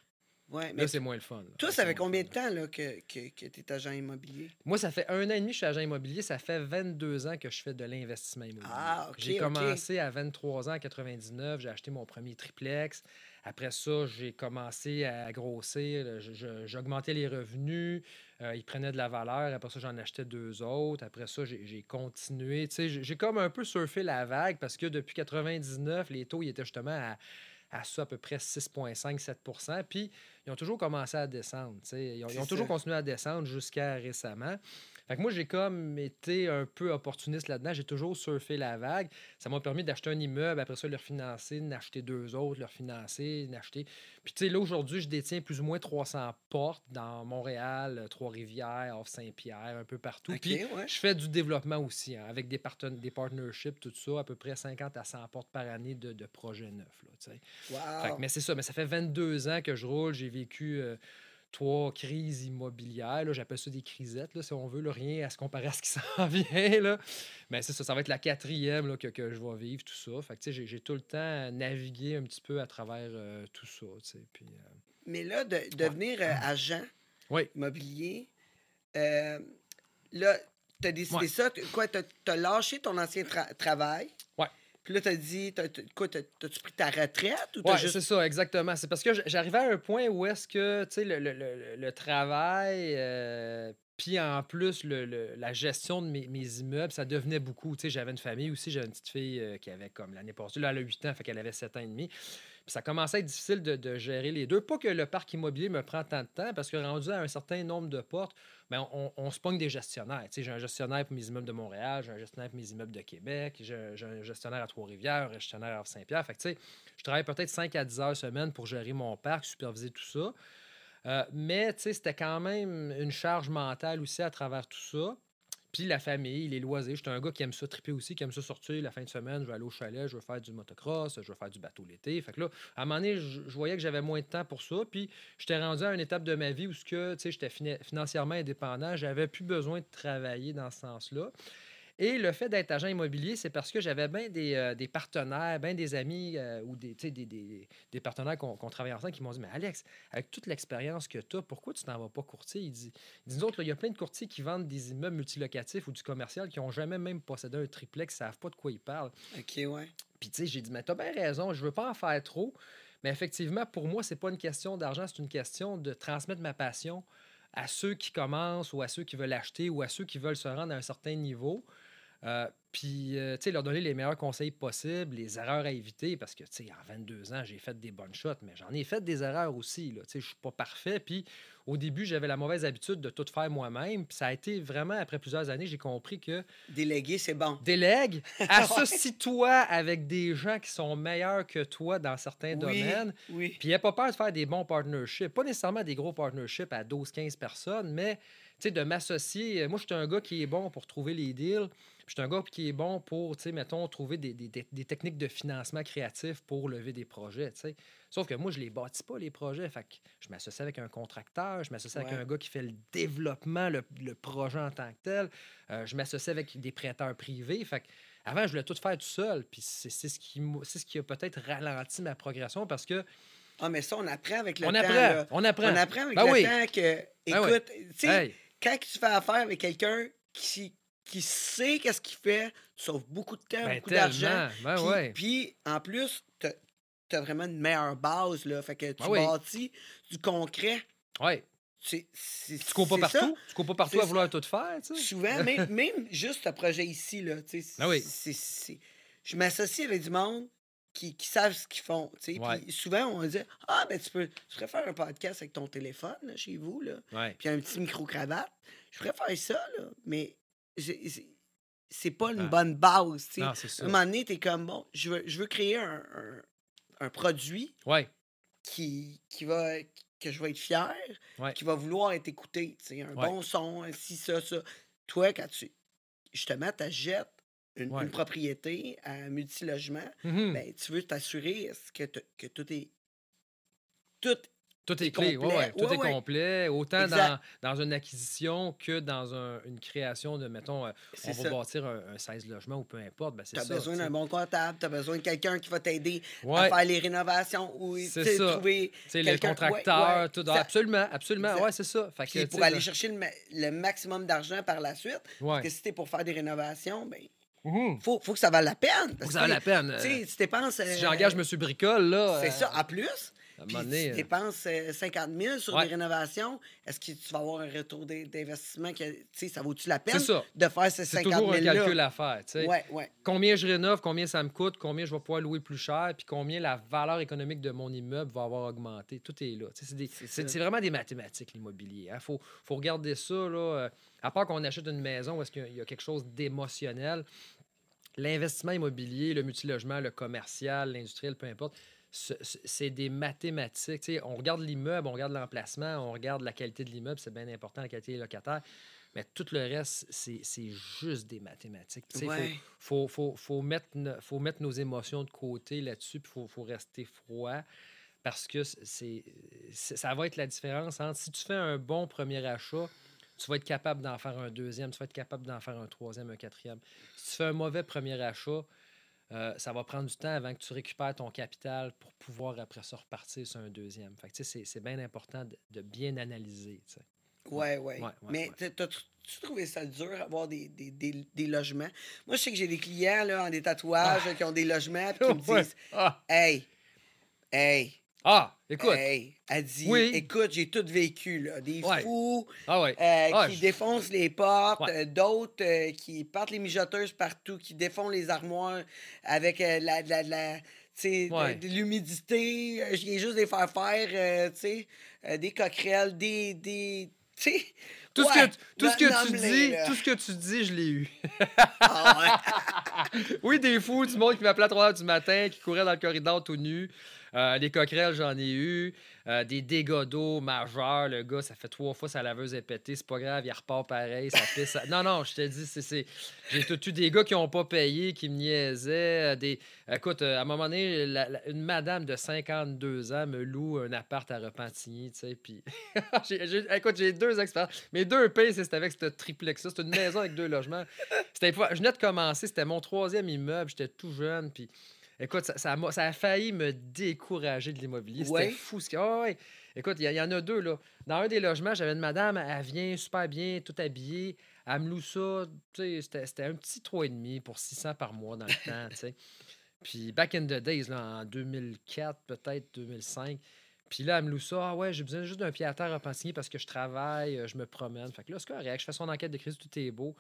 S1: Ouais, mais
S2: Là, c'est moins le fun. là.
S1: toi, ça fait combien de temps là, que, que, que tu es agent immobilier?
S2: Moi, ça fait un an et demi que je suis agent immobilier. Ça fait 22 ans que je fais de l'investissement immobilier.
S1: Ah, OK,
S2: J'ai commencé à 23 ans, en 99. J'ai acheté mon premier triplex. Après ça, j'ai commencé à grossir. Je- je- J'augmentais les revenus. Euh, ils prenaient de la valeur. Après ça, j'en achetais deux autres. Après ça, j'ai j'ai continué. J'ai comme un peu surfé la vague parce que depuis 99, les taux ils étaient justement à, à ça à peu près 6,5-7% Puis, ils ont toujours commencé à descendre. Ils ont, ils ont
S1: C'est
S2: toujours continué à descendre jusqu'à récemment. Fait que moi, j'ai comme été un peu opportuniste là-dedans. J'ai toujours surfé la vague. Ça m'a permis d'acheter un immeuble, après ça, le refinancer, d'acheter deux autres, le refinancer, d'acheter. Puis, tu sais, là, aujourd'hui, je détiens plus ou moins 300 portes dans Montréal, Trois-Rivières, Off-Saint-Pierre, un peu partout. Puis,
S1: ouais.
S2: je fais du développement aussi, hein, avec des, parten- des partnerships, tout ça, à peu près 50 à 100 portes par année de, de projets neufs. Là.
S1: Wow.
S2: Fait que- mais c'est ça, mais ça fait 22 ans que je roule. J'ai vécu euh, trois crises immobilières. là. J'appelle ça des crisettes, là, si on veut. là. rien à se comparer à ce qui s'en vient. Là. Mais c'est ça, ça va être la quatrième là, que, que je vais vivre, tout ça. Fait que, tu sais, j'ai, tout le temps navigué un petit peu à travers euh, tout ça. Puis, euh,
S1: Mais là, de devenir euh, agent immobilier, là, tu as décidé
S2: Ouais.
S1: ça. Quoi, tu as, lâché ton ancien tra- travail?
S2: Ouais.
S1: Puis là, tu as dit, t'as- t'as- quoi, t'as- t'as-tu pris ta retraite ou t'as
S2: Ouais,
S1: juste.
S2: c'est ça, exactement. C'est parce que j'arrivais à un point où est-ce que, tu sais, le, le- le- le travail, euh, puis en plus, le- le- la gestion de mes, mes immeubles, ça devenait beaucoup. Tu sais, j'avais une famille aussi, j'avais une petite fille euh, qui avait comme l'année passée, là, elle a 8 ans, fait qu'elle avait 7 ans et demi. Ça commençait à être difficile de, gérer les deux. Pas que le parc immobilier me prend tant de temps, parce que rendu à un certain nombre de portes, ben, on, se pogne des gestionnaires. J'ai un gestionnaire pour mes immeubles de Montréal, j'ai un gestionnaire pour mes immeubles de Québec, j'ai un gestionnaire à Trois-Rivières, un gestionnaire à Saint-Pierre. Fait je travaille peut-être 5 à 10 heures semaine pour gérer mon parc, superviser tout ça. Euh, mais, c'était quand même une charge mentale aussi à travers tout ça. Puis la famille, les loisirs. J'étais un gars qui aime ça triper aussi, qui aime ça sortir la fin de semaine. Je vais aller au chalet, je veux faire du motocross, je veux faire du bateau l'été. Fait que là, à un moment donné, je, voyais que j'avais moins de temps pour ça. Puis j'étais rendu à une étape de ma vie où j'étais fina- financièrement indépendant. J'avais plus besoin de travailler dans ce sens-là. Et le fait d'être agent immobilier, c'est parce que j'avais bien des, euh, des partenaires, bien des amis euh, ou des, tu sais, des, des, des partenaires qu'on qu'on travaillait ensemble qui m'ont dit Mais Alex, avec toute l'expérience que tu as, pourquoi tu t'en vas pas courtier Il dit, là, il y a plein de courtiers qui vendent des immeubles multilocatifs ou du commercial qui n'ont jamais même possédé un triplex, qui ne savent pas de quoi ils parlent.
S1: OK, ouais.
S2: Puis, tu sais, j'ai dit, mais t'as bien raison, je veux pas en faire trop. Mais effectivement, pour moi, c'est pas une question d'argent, c'est une question de transmettre ma passion à ceux qui commencent ou à ceux qui veulent acheter ou à ceux qui veulent se rendre à un certain niveau. Euh, puis, euh, tu sais, leur donner les meilleurs conseils possibles, les erreurs à éviter, parce que, tu sais, en 22 ans, j'ai fait des bonnes shots, mais j'en ai fait des erreurs aussi, là. Tu sais, je suis pas parfait. Puis, au début, j'avais la mauvaise habitude de tout faire moi-même. Puis, ça a été vraiment, après plusieurs années, j'ai compris que
S1: Délégué, c'est bon.
S2: Délègue, associe-toi avec des gens qui sont meilleurs que toi dans certains
S1: Oui,
S2: domaines.
S1: oui.
S2: Puis, n'aie pas peur de faire des bons partnerships. Pas nécessairement des gros partnerships à 12-15 personnes, mais tu sais, de m'associer. Moi, je suis un gars qui est bon pour trouver les deals. Je suis un gars qui est bon pour, tu sais, mettons, trouver des, des- des- techniques de financement créatif pour lever des projets, tu sais. Sauf que moi, je les bâtis pas, les projets. Fait que je m'associe avec un contracteur, je m'associe avec un gars qui fait le développement, le, le projet en tant que tel. Euh, je m'associe avec des prêteurs privés. Fait que avant, je voulais tout faire tout seul. Puis c'est ce, qui ce qui a peut-être ralenti ma progression parce que
S1: Ah, mais ça, on apprend avec le
S2: on
S1: temps.
S2: apprend,
S1: là.
S2: on apprend.
S1: On apprend avec
S2: Ben
S1: le
S2: oui.
S1: temps que,
S2: Ben
S1: écoute, tu sais,
S2: Hey,
S1: quand tu fais affaire avec quelqu'un qui, qui sait qu'est-ce qu'il fait, tu sauves beaucoup de temps,
S2: ben
S1: beaucoup d'argent.
S2: Ben
S1: Puis,
S2: ouais.
S1: puis, en plus, t'as as vraiment une meilleure base, là. Fait que tu
S2: Ben oui.
S1: bâtis du concret.
S2: Ouais. Tu cours pas
S1: ça.
S2: partout. Tu cours pas partout à vouloir tout faire, tu.
S1: Souvent, même, même juste ce projet ici, là, tu
S2: Ah oui.
S1: c'est- je m'associe avec du monde qui, qui savent ce qu'ils font, tu sais.
S2: Ouais.
S1: Puis souvent, on dit « Ah, ben tu peux, tu pourrais faire un podcast avec ton téléphone, là, chez vous, là, puis un petit micro-cravate. Je pourrais faire ça, là, mais c'est- pas une
S2: Ah.
S1: bonne base, tu sais.
S2: Non,
S1: À un moment donné, t'es comme, bon, je veux, je veux créer un, un- un produit
S2: Ouais.
S1: qui, qui va que je vais être fier,
S2: Ouais.
S1: qui va vouloir être écouté. tu Un bon son, un ci, ça, ça. Toi, quand tu justement t'achètes une,
S2: Ouais.
S1: une propriété à multilogement,
S2: Mhm.
S1: ben, tu veux t'assurer que, que tout est. Tout.
S2: Tout est
S1: c'est
S2: clé,
S1: complet.
S2: ouais, tout
S1: Ouais,
S2: est
S1: ouais.
S2: complet, autant dans, dans une acquisition que dans un- une création de, mettons, euh, on
S1: C'est
S2: va
S1: ça.
S2: bâtir un, un 16 logements ou peu importe, ben c'est
S1: Tu as
S2: ça.
S1: besoin
S2: tu
S1: d'un bon comptable, tu as besoin de quelqu'un qui va t'aider à faire les rénovations ou tu
S2: C'est ça.
S1: trouver.
S2: tu sais, le contracteur, tout,
S1: exact.
S2: absolument, absolument, ouais, c'est ça. Fait que, tu
S1: pour aller
S2: là-
S1: chercher le, ma- le maximum d'argent par la suite. Parce que si t'es pour faire des rénovations, ben,
S2: Mhm.
S1: faut, faut que ça vaille la peine.
S2: Faut que ça vaille la peine.
S1: Tu
S2: euh,
S1: tu.
S2: Si j'engage M. Bricole, là.
S1: C'est
S2: euh,
S1: ça. En plus,
S2: À un
S1: Puis
S2: donné,
S1: tu
S2: euh,
S1: dépenses euh, 50 000 sur
S2: Ouais.
S1: des rénovations. Est-ce que tu vas avoir un retour d'in- d'investissement? que, tu sais, Ça vaut-tu la peine
S2: c'est ça.
S1: de faire ces
S2: C'est
S1: 50
S2: toujours
S1: 000
S2: un
S1: là?
S2: calcul à faire.
S1: Ouais, ouais.
S2: Combien je rénove, combien ça me coûte, combien je vais pouvoir louer plus cher, puis combien la valeur économique de mon immeuble va avoir augmenté. Tout est là. C'est
S1: C'est
S2: c'est c'est vraiment des mathématiques, l'immobilier. Il faut, faut regarder ça. Là, euh, à part qu'on achète une maison où est-ce qu'il y a- quelque chose d'émotionnel, l'investissement immobilier, le multilogement, le commercial, l'industriel, peu importe, c'est des mathématiques. On regarde l'immeuble, on regarde l'emplacement, on regarde la qualité de l'immeuble, c'est bien important, la qualité des locataires. Mais tout le reste, c'est juste des mathématiques. Sais, faut-
S1: Ouais.
S2: faut, faut, faut, mettre, no- faut mettre nos émotions de côté là-dessus, puis il faut, faut rester froid parce que c'est- ça va être la différence entre si tu fais un bon premier achat, tu vas être capable d'en faire un deuxième, tu vas être capable d'en faire un troisième, un quatrième. Si tu fais un mauvais premier achat, euh, ça va prendre du temps avant que tu récupères ton capital pour pouvoir après ça repartir sur un deuxième. Fait que, tu sais, c'est, c'est bien important de, de bien analyser. tu sais.
S1: Ouais, ouais.
S2: Ouais, ouais,
S1: Mais
S2: ouais.
S1: t'as-tu trouvé ça dur, avoir des, des, des, des logements? Moi, je sais que j'ai des clients là, en des tatouages là, qui ont des logements puis qui me
S2: Ah.
S1: Disent
S2: Ah,
S1: Hey, hey,
S2: ah, écoute.
S1: hey. Elle dit
S2: Oui.
S1: Écoute, j'ai tout vécu, là. Des
S2: Ouais.
S1: fous
S2: Ah ouais.
S1: euh,
S2: Ah,
S1: qui
S2: je-
S1: défoncent les portes,
S2: Ouais.
S1: euh, d'autres euh, qui partent les mijoteuses partout, qui défont les armoires avec la, la, de- l'humidité. Je viens juste les faire faire, tu sais, des coquerelles, des. des tu sais.
S2: Tout ce que, tu- tout ce que tu dis,
S1: là.
S2: tout ce que tu dis, je l'ai eu.
S1: Ah
S2: oui, des fous, du monde qui m'appelait à 3 heures du matin, qui courait dans le corridor tout nu. Euh, des coquerelles, j'en ai eu. Euh, des dégâts d'eau majeurs. Le gars, ça fait trois fois sa laveuse est pétée. C'est pas grave, il repart pareil. Ça pisse. ça- Non, non, je te dis, c'est, j'ai tout eu des gars qui ont pas payé, qui me niaisaient. euh, Des... Écoute, euh, à un moment donné, la- la- une madame de 52 ans me loue un appart à Repentigny, tu sais. Puis, écoute, j'ai deux expériences. Mes deux pays, c'était avec ce triplex-là. C'était une maison avec deux logements. C'était, je venais de commencer, c'était mon troisième immeuble, j'étais tout jeune, puis écoute, ça, ça, m'a- ça a failli me décourager de l'immobilier. C'était
S1: Ouais.
S2: fou. Ce qui... Ah ouais. Écoute, il y, y en a deux, là. Dans un des logements, j'avais une madame, elle vient super bien, tout habillée. Elle me loue ça, tu sais, c'était, un petit 3,5 pour 600 par mois dans le temps. Puis back in the days, là, en 2004, peut-être 2005. Puis là, elle me loue ça. Ah ouais, j'ai besoin juste d'un pied à terre à Pensigny parce que je travaille, euh, je me promène. Fait que là, c'est correct. Je fais son enquête de crise, tout est beau.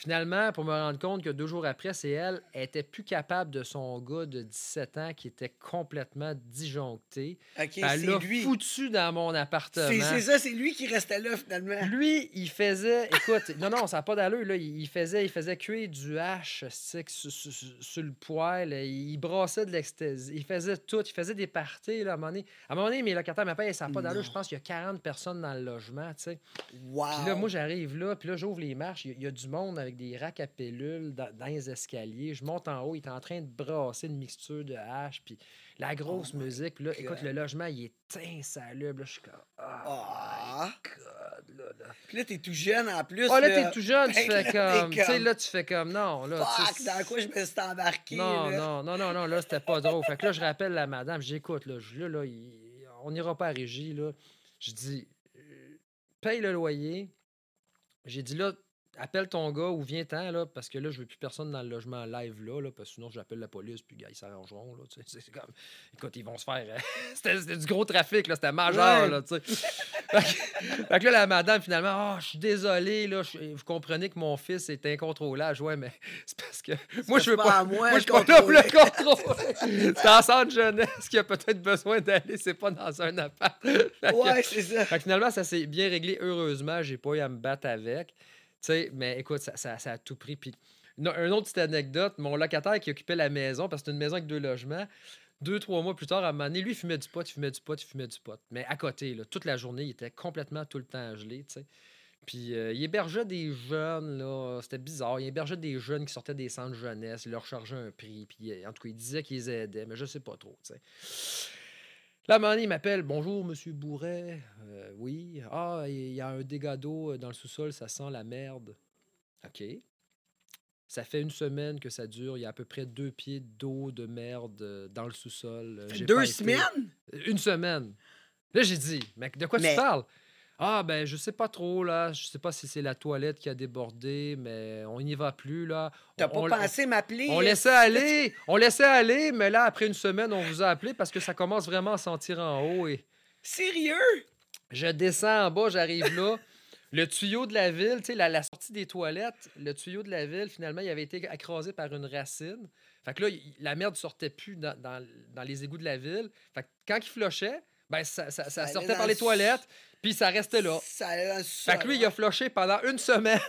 S2: Finalement, pour me rendre compte que deux jours après, c'est elle, elle était plus capable de son gars de 17 ans qui était complètement disjoncté.
S1: OK,
S2: Elle
S1: c'est
S2: l'a foutu dans mon appartement.
S1: C'est ça, c'est lui qui restait là, finalement.
S2: Lui, il faisait. Écoute, non, non, ça n'a pas d'allure. Là. Il, faisait, il faisait cuire du hache stick sur, sur- sur- le poêle. Il brassait de l'ecstasy. Il faisait tout. Il faisait des parties là, à un moment donné. À un moment donné, mes locataires m'appellent ça n'a pas d'allure. Je pense qu'il y a 40 personnes dans le logement. tu sais.
S1: Wow.
S2: Puis là, moi, j'arrive là, puis là, j'ouvre les marches. Il y, y a du monde avec des racks à pilules dans, dans les escaliers. Je monte en haut, il est en train de brasser une mixture de hache, puis la grosse
S1: Oh my
S2: musique. Puis là, écoute, le logement, il est insalubre. Là, je suis comme, ah,
S1: Ah.
S2: God, là, là.
S1: Puis là, t'es tout jeune en plus.
S2: Ah, là, t'es tout jeune, tu
S1: que
S2: fais comme. Tu sais, là, tu fais comme. Non, là.
S1: Fuck, dans quoi je me suis embarqué?
S2: non, non, non, non, non, là, c'était pas drôle. Fait que là, je rappelle la madame, j'écoute, là, là, là, il- on n'ira pas à régie, là. Je dis, euh, paye le loyer. J'ai dit, là, appelle ton gars ou viens-t'en, là, parce que là, je veux plus personne dans le logement live, là, là parce que sinon, j'appelle la police, puis gars, ils s'arrangeront, là, tu sais, c'est comme, écoute, ils vont se faire, euh, c'était du gros trafic, là, c'était majeur,
S1: Ouais.
S2: là, tu sais. fait, que, là, la madame, finalement, ah, je suis désolé, là, vous comprenez que mon fils est incontrôlable, ouais, mais c'est parce que, moi, je veux
S1: pas moi
S2: je suis pas là pour le
S1: contrôler.
S2: contrôler. C'est en centre jeunesse qui a peut-être besoin d'aller, c'est pas dans un appart.
S1: Ouais, c'est ça.
S2: fait que finalement, ça s'est bien réglé. Heureusement, j'ai pas eu à me battre avec. Sais, mais écoute, ça, ça, ça a tout pris. Puis, une, autre petite anecdote, mon locataire qui occupait la maison, parce que c'était une maison avec deux logements, deux, trois mois plus tard, à un moment donné, lui, il fumait du pot, il fumait du pot, il fumait du pot. Mais à côté, là, toute la journée, il était complètement tout le temps gelé, tu sais. Puis euh, il hébergeait des jeunes, là, c'était bizarre. Il hébergeait des jeunes qui sortaient des centres jeunesse, il leur chargeait un prix, puis en tout cas, il disait qu'ils aidaient, mais je sais pas trop, tu. Là, il m'appelle Bonjour, monsieur Bourret. Euh, oui. Ah, il y a un dégât d'eau dans le sous-sol, ça sent la merde. OK. Ça fait une semaine que ça dure. Il y a à peu près deux pieds d'eau de merde euh, dans le sous-sol. Euh,
S1: Deux
S2: été.
S1: semaines?
S2: Une semaine. Là, j'ai dit Mais de quoi
S1: Mais-
S2: tu parles? Ah, ben, je sais pas trop, là. Je sais pas si c'est la toilette qui a débordé, mais on n'y va plus, là.
S1: T'as pas
S2: on-
S1: pensé m'appeler?
S2: On
S1: euh,
S2: laissait aller, on laissait aller, mais là, après une semaine, on vous a appelé parce que ça commence vraiment à sentir en haut. Et
S1: Sérieux?
S2: je descends en bas, j'arrive là. Le tuyau de la ville, tu sais, la, la sortie des toilettes, le tuyau de la ville, finalement, il avait été écrasé par une racine. Fait que là, il- la merde sortait plus dans, dans- dans les égouts de la ville. Fait que quand il flochait, ben, ça, ça- sortait
S1: dans
S2: par les
S1: le
S2: toilettes, puis ça restait là.
S1: Ça allait
S2: Fait que lui, il a floché pendant une semaine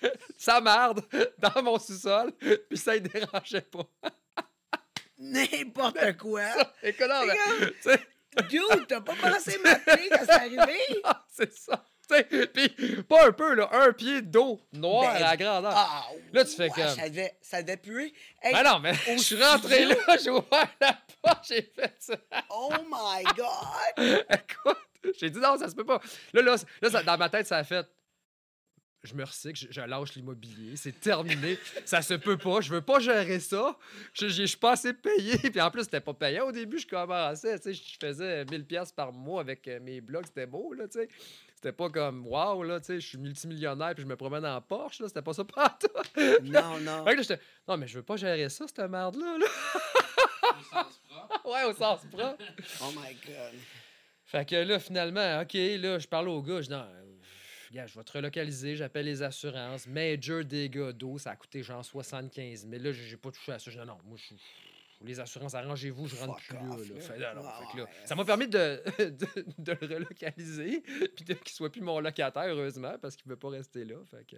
S2: sa marde dans mon sous-sol, puis ça ne dérangeait pas.
S1: N'importe quoi.
S2: Écoute, non, sais,
S1: Dude, t'as pas pensé m'appeler quand c'est arrivé?
S2: ah, c'est ça. Puis pas un peu, là, un pied d'eau noire
S1: Ben,
S2: à la grandeur.
S1: Ah,
S2: Là, tu fais
S1: ouais,
S2: comme-
S1: Ça devait, ça devait puer. Hey,
S2: Ben non, mais je suis rentré là, j'ai ouvert la porte, j'ai fait ça.
S1: Oh my God!
S2: Écoute, j'ai dit non, ça se peut pas. Là, là, là ça- dans ma tête, ça a fait. Je me recycle, je, je lâche l'immobilier, c'est terminé, ça se peut pas, je veux pas gérer ça, je, je, je suis pas assez payé, puis en plus, c'était pas payant au début, je commençais, tu sais, je faisais 1000 pièces par mois avec euh, mes blogs, c'était beau, là, tu sais. C'était pas comme, waouh, là, tu sais, je suis multimillionnaire, puis je me promène en Porsche, là, c'était pas ça partout.
S1: Non, non.
S2: Fait que là, j'étais, non, mais je veux pas gérer ça, cette merde-là, là.
S3: Au sens propre.
S2: ouais, au sens propre.
S1: Oh my God.
S2: Fait que là, finalement, OK, là, je parle au gars. Je dis, non, gars, je vais te relocaliser, j'appelle les assurances. Major dégâts d'eau, ça a coûté genre 75 000. Là, j'ai pas touché à ça. Je dis, non, non, moi, je les assurances, arrangez-vous, je rentre plus là.
S1: off,
S2: là.
S1: là.
S2: Fait,
S1: Ah,
S2: fait là, ça m'a permis de, de, de le relocaliser, puis de- qu'il soit plus mon locataire, heureusement, parce qu'il ne veut pas rester là. Fait que,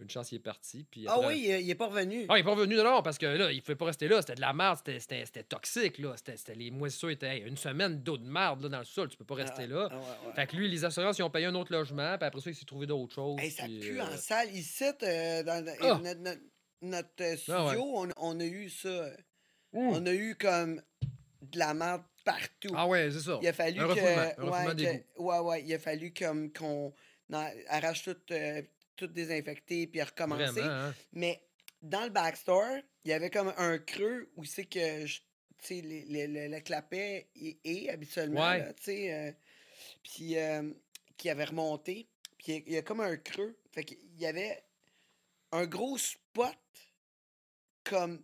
S2: une chance, il est parti. Puis
S1: Ah
S2: après-
S1: oui, il, il est pas revenu.
S2: ah, il est pas revenu, non, non, parce que là, il ne pouvait pas rester là. C'était de la merde, c'était- toxique, là. C'était les moisissures étaient hey, une semaine d'eau de merde là, dans le sol, tu peux pas rester là.
S1: Ah, ouais, ouais.
S2: Fait que lui, les assurances, ils ont payé un autre logement, puis après ça, il s'est trouvé d'autres choses.
S1: Hey, ça
S2: puis,
S1: pue
S2: euh,
S1: en salle. Ici, euh, dans
S2: Ah!
S1: notre, euh, studio,
S2: Ah ouais.
S1: on, on a eu ça.
S2: Ouh.
S1: On a eu comme de la merde partout.
S2: Ah ouais, c'est ça.
S1: Il a fallu
S2: un
S1: que.
S2: refoulement, un refoulement
S1: ouais,
S2: d'égout.
S1: que- ouais, ouais, il a fallu comme qu'on arrache tout, euh, tout désinfecté puis recommencer.
S2: Vraiment, hein?
S1: Mais dans le backstore, il y avait comme un creux où c'est que je- les- les- le, clapet est, est habituellement,
S2: Ouais.
S1: là, tu sais, euh, puis euh, qui avait remonté. Puis il y a- il y, a comme un creux. Fait qu'il y avait un gros spot comme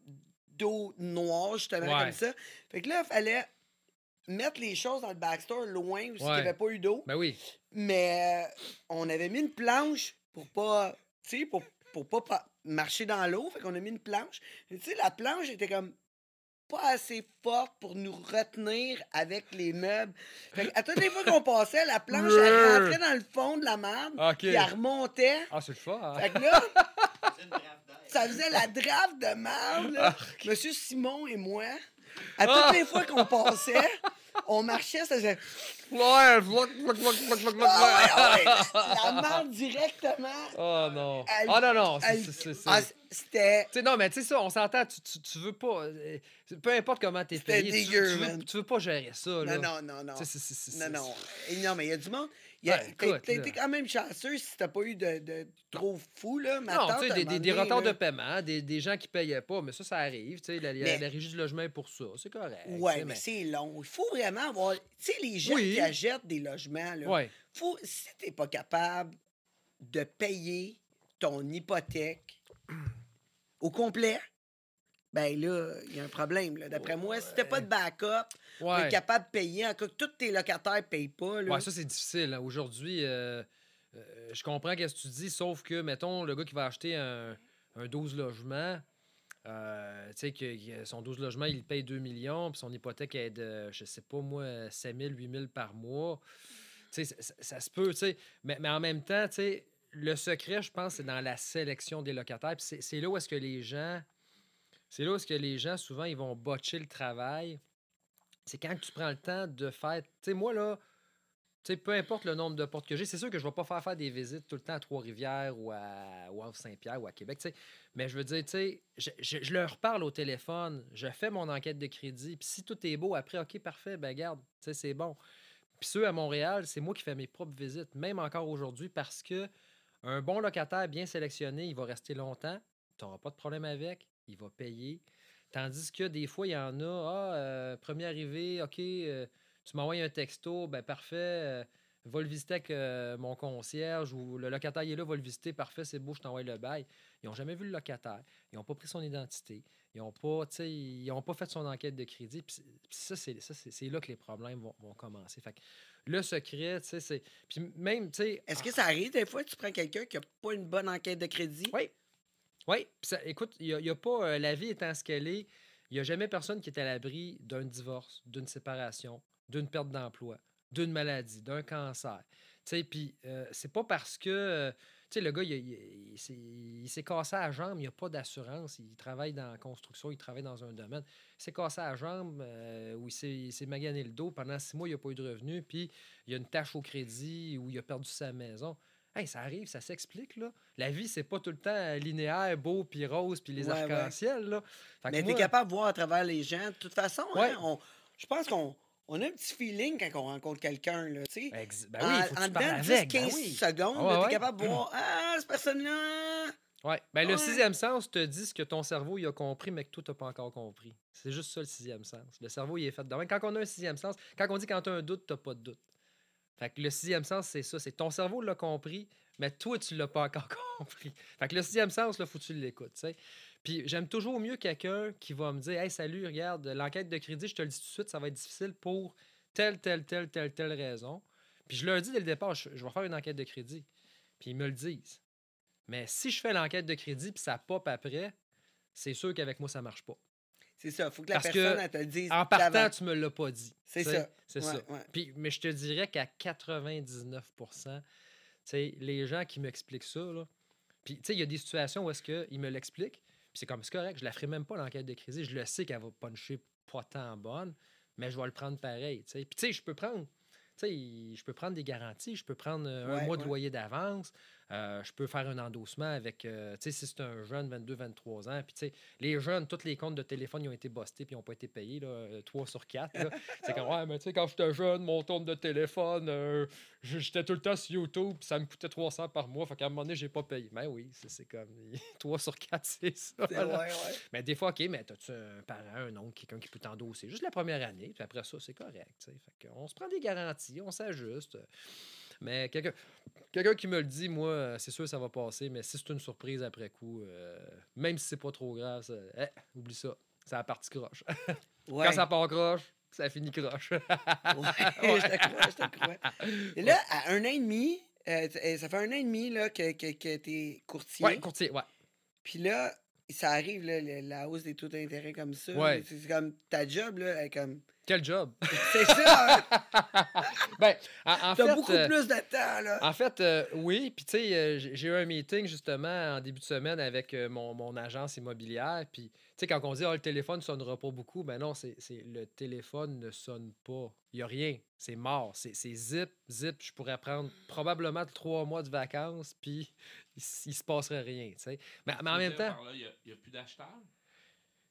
S1: d'eau noire, justement,
S2: Ouais.
S1: comme ça. Fait que là, il fallait mettre les choses dans le backstore loin où il n'y
S2: Ouais.
S1: avait pas eu d'eau.
S2: Ben oui.
S1: Mais euh, on avait mis une planche pour pas. Tu sais, pour, pour pas pa- marcher dans l'eau. Fait qu'on a mis une planche. Tu sais, la planche était comme pas assez forte pour nous retenir avec les meubles. Fait à toutes les fois qu'on passait, la planche, elle rentrait dans le fond de la merde.
S2: OK.
S1: Puis elle remontait.
S2: Ah, c'est le fun. hein?
S1: Fait que là, Ça faisait la draft de merde. là. Monsieur Simon et moi, à toutes
S2: Ah.
S1: les fois qu'on passait, on marchait, ça faisait.
S2: Ouais, vloc,
S1: Ah ouais,
S2: vloc.
S1: ah ouais, la merde directement.
S2: Oh non.
S1: Elle-
S2: Ah non, non.
S1: Ah, C'était.
S2: Tu sais, non, mais tu sais ça, on s'entend, tu, tu, tu veux pas. euh, peu importe comment t'es payé, tu,
S1: dégueu,
S2: tu veux, tu veux pas gérer ça. Là.
S1: Non, non, non, non. Non, non. Non, mais il y a du monde. A-
S2: Ouais,
S1: été quand même chanceux si t'as pas eu de, de trop fou, là. Ma
S2: Non,
S1: tante,
S2: des, des, retards de paiement, des, des gens qui payaient pas, mais ça, ça arrive. Tu sais, la, la-
S1: Mais-
S2: la régie du logement est pour ça. C'est correct. sais,
S1: mais c'est long. Il faut vraiment avoir. Tu sais, les gens
S2: Oui.
S1: qui achètent des logements, là.
S2: Ouais.
S1: Faut, si t'es pas capable de payer ton hypothèque au complet, ben là, il y a un problème. là. D'après moi, si t'as pas de backup,
S2: Ouais.
S1: être capable de payer, en cas que tous tes locataires payent pas, là.
S2: Ouais, ça, c'est difficile. Aujourd'hui, euh, euh, je comprends ce que tu dis, sauf que, mettons, le gars qui va acheter un, un 12 logements, euh, tu sais, que, son 12 logements, il paye 2 millions, puis son hypothèque est de, je sais pas moi, 7 000, 8 000 par mois. Tu sais, ça, ça- ça se peut, tu sais. Mais, mais en même temps, tu sais, le secret, je pense, c'est dans la sélection des locataires. C'est là où est-ce que les gens... C'est là où que les gens, souvent, ils vont botcher le travail. C'est quand tu prends le temps de faire... Tu sais, moi, là, tu peu importe le nombre de portes que j'ai, c'est sûr que je ne vais pas faire faire des visites tout le temps à Trois-Rivières ou à, Saint-Pierre ou à Québec, tu. Mais je veux dire, tu sais, je leur parle au téléphone, je fais mon enquête de crédit, puis si tout est beau, après, OK, parfait, ben garde, tu sais, c'est bon. Puis ceux à Montréal, c'est moi qui fais mes propres visites, même encore aujourd'hui, parce que un bon locataire bien sélectionné, il va rester longtemps, tu n'auras pas de problème avec, il va payer. Tandis que des fois, il y en a, ah, euh, premier arrivé, OK, euh, tu m'envoies un texto, ben parfait, euh, va le visiter avec mon concierge ou le locataire il est là, va le visiter, parfait, c'est beau, je t'envoie le bail. Ils n'ont jamais vu le locataire, ils n'ont pas pris son identité, ils n'ont pas, ils ont pas fait son enquête de crédit. Puis, ça, c'est, ça c'est, là que les problèmes vont, vont commencer. Fait que le secret, tu sais, c'est. Puis même, tu sais.
S1: Est-ce que ça arrive des fois que tu prends quelqu'un qui n'a pas une bonne enquête de crédit?
S2: Oui. Oui. Écoute, euh, la vie étant ce qu'elle est, il n'y a jamais personne qui est à l'abri d'un divorce, d'une séparation, d'une perte d'emploi, d'une maladie, d'un cancer. Tu sais, puis euh, c'est pas parce que. euh, le gars, il, s'est- cassé à la jambe, il n'y a pas d'assurance, il travaille dans la construction, il travaille dans un domaine. Il s'est cassé à la jambe ou il s'est il s'est magané le dos pendant six mois, il n'a pas eu de revenus, puis il y a une tâche au crédit ou il a perdu sa maison. Hey, ça arrive, ça s'explique, là. La vie, c'est pas tout le temps linéaire, beau, puis rose, puis les
S1: Ouais, ouais.
S2: arcs-en-ciel, là. Fait
S1: Mais tu es capable de voir à travers les gens. De toute façon, hein,
S2: Ouais.
S1: on- je pense qu'on on a un petit feeling quand on rencontre quelqu'un. là, tu sais.
S2: Ex- ben oui, faut que
S1: en
S2: tu parles
S1: dedans de
S2: avec,
S1: 10,
S2: ben
S1: 15
S2: oui.
S1: secondes,
S2: ouais,
S1: tu es capable de voir Ah, cette personne-là.
S2: Ouais. Ben, le sixième sens te dit ce que ton cerveau il a compris, mais que toi, tu n'as pas encore compris. C'est juste ça, le sixième sens. Le cerveau, il est fait de même. Quand on a un sixième sens, quand on dit quand tu as un doute, tu n'as pas de doute. Fait le sixième sens, c'est ça. C'est ton cerveau l'a compris, mais toi, tu l'as pas encore compris. Fait le sixième sens, là, faut que tu l'écoutes. Puis j'aime toujours mieux quelqu'un qui va me dire Hey, salut, regarde, l'enquête de crédit, je te le dis tout de suite, ça va être difficile pour telle, telle, telle, telle, telle raison. Puis je leur dis dès le départ, je, je vais faire une enquête de crédit. Puis ils me le disent. Mais si je fais l'enquête de crédit puis ça pop après, c'est sûr qu'avec moi, ça marche pas.
S1: C'est ça. Il faut que la
S2: Parce que
S1: personne elle te le dise.
S2: En partant, tu me l'as pas dit.
S1: C'est ça.
S2: C'est
S1: Ouais,
S2: ça.
S1: ouais.
S2: Puis, mais je te dirais qu'à 99 tu sais, les gens qui m'expliquent ça, là, puis tu sais, il y a des situations où est-ce qu'ils me l'expliquent, puis c'est comme, c'est correct, je la ferai même pas l'enquête de crédit, je le sais qu'elle va puncher pas tant bonne, mais je vais le prendre pareil, tu sais. Puis tu sais, je peux prendre... tu sais, je peux prendre des garanties, je peux prendre euh, un
S1: Ouais,
S2: mois de loyer d'avance, euh, je peux faire un endossement avec, euh, tu sais, si c'est un jeune, 22, 23 ans, puis tu sais, les jeunes, tous les comptes de téléphone, ils ont été bustés, puis ils n'ont pas été payés, là, 3 sur 4. c'est comme, ouais, mais tu sais, quand j'étais jeune, mon compte de téléphone, euh, j'étais tout le temps sur YouTube, puis ça me coûtait 300 par mois, fait qu'à un moment donné, j'ai pas payé. Mais oui, c'est comme, 3 sur 4, c'est ça.
S1: Ouais, ouais.
S2: Mais des fois, OK, mais as-tu un parent, un oncle, quelqu'un qui peut t'endosser? Juste la première année, puis après ça, c'est correct. tu sais. Fait qu'on se prend des garanties, on s'ajuste. Mais quelqu'un quelqu'un qui me le dit, moi, euh, c'est sûr ça va passer, mais si c'est une surprise après coup, euh, même si c'est pas trop grave, ça- eh, oublie ça. C'est la partie croche.
S1: Ouais.
S2: Quand ça part croche, ça finit croche.
S1: Ouais, je te crois, je te crois. Et là, à un an et demi, euh, ça fait un an et demi là, que, que, que tu es courtier.
S2: ouais, courtier, ouais.
S1: Puis là, ça arrive, là, la hausse des taux d'intérêt comme ça.
S2: Ouais.
S1: C'est comme ta job, là, elle est comme.
S2: Quel job?
S1: C'est ça, hein?
S2: ben, en, en
S1: T'as
S2: fait,
S1: beaucoup
S2: euh,
S1: plus de temps, là.
S2: En fait, euh, oui. Puis, tu sais, euh, j'ai eu un meeting justement en début de semaine avec euh, mon, mon agence immobilière. Puis, tu sais, quand on dit, ah, le téléphone ne sonnera pas beaucoup, ben non, c'est c'est- le téléphone ne sonne pas. Il n'y a rien. C'est mort. C'est c'est zip, zip. Je pourrais prendre probablement trois mois de vacances, puis il, il se passerait rien, tu sais. Mais, mais en même temps.
S3: Il n'y a, plus d'acheteurs.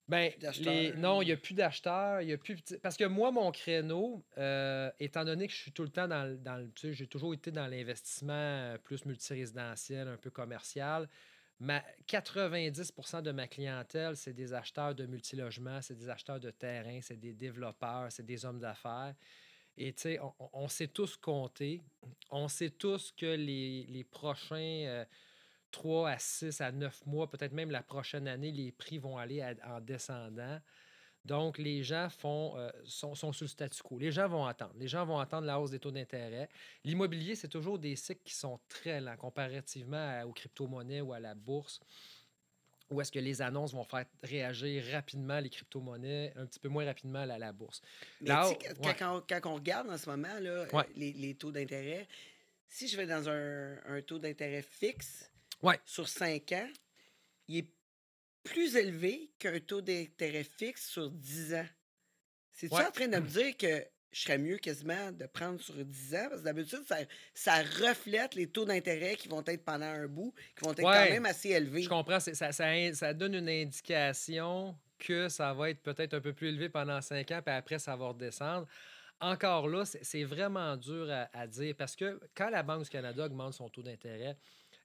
S2: Ben, les- non, il n'y a plus d'acheteurs. il y a plus... Parce que moi, mon créneau, euh, étant donné que je suis tout le temps dans, le- dans le. Tu sais, j'ai toujours été dans l'investissement euh, plus multirésidentiel, un peu commercial. Ma 90% de ma clientèle, c'est des acheteurs de multilogements, c'est des acheteurs de terrain, c'est des développeurs, c'est des hommes d'affaires. Et tu sais, on, on- on sait tous compter. On sait tous que les, les prochains euh, 3 à 6 à 9 mois, peut-être même la prochaine année, les prix vont aller à- en descendant. Donc, les gens font, euh, sont, sont sur le statu quo. Les gens vont attendre. Les gens vont attendre la hausse des taux d'intérêt. L'immobilier, c'est toujours des cycles qui sont très lents comparativement à- aux crypto-monnaies ou à la bourse, où est-ce que les annonces vont faire réagir rapidement les crypto-monnaies, un petit peu moins rapidement la, la bourse.
S1: Mais
S2: Là,
S1: tu sais, quand,
S2: ouais.
S1: quand on, quand on regarde en ce moment là,
S2: Ouais.
S1: les, les taux d'intérêt, si je vais dans un, un taux d'intérêt fixe
S2: Ouais.
S1: sur 5 ans, il est plus élevé qu'un taux d'intérêt fixe sur 10 ans. C'est-tu
S2: Ouais.
S1: en train de me dire que je serais mieux quasiment de prendre sur 10 ans? Parce que d'habitude, ça, ça reflète les taux d'intérêt qui vont être pendant un bout, qui vont être
S2: Ouais.
S1: quand même assez élevés.
S2: Je comprends. Ça, ça, ça donne une indication que ça va être peut-être un peu plus élevé pendant cinq ans, puis après, ça va redescendre. Encore là, c'est c'est vraiment dur à, à dire parce que quand la Banque du Canada augmente son taux d'intérêt,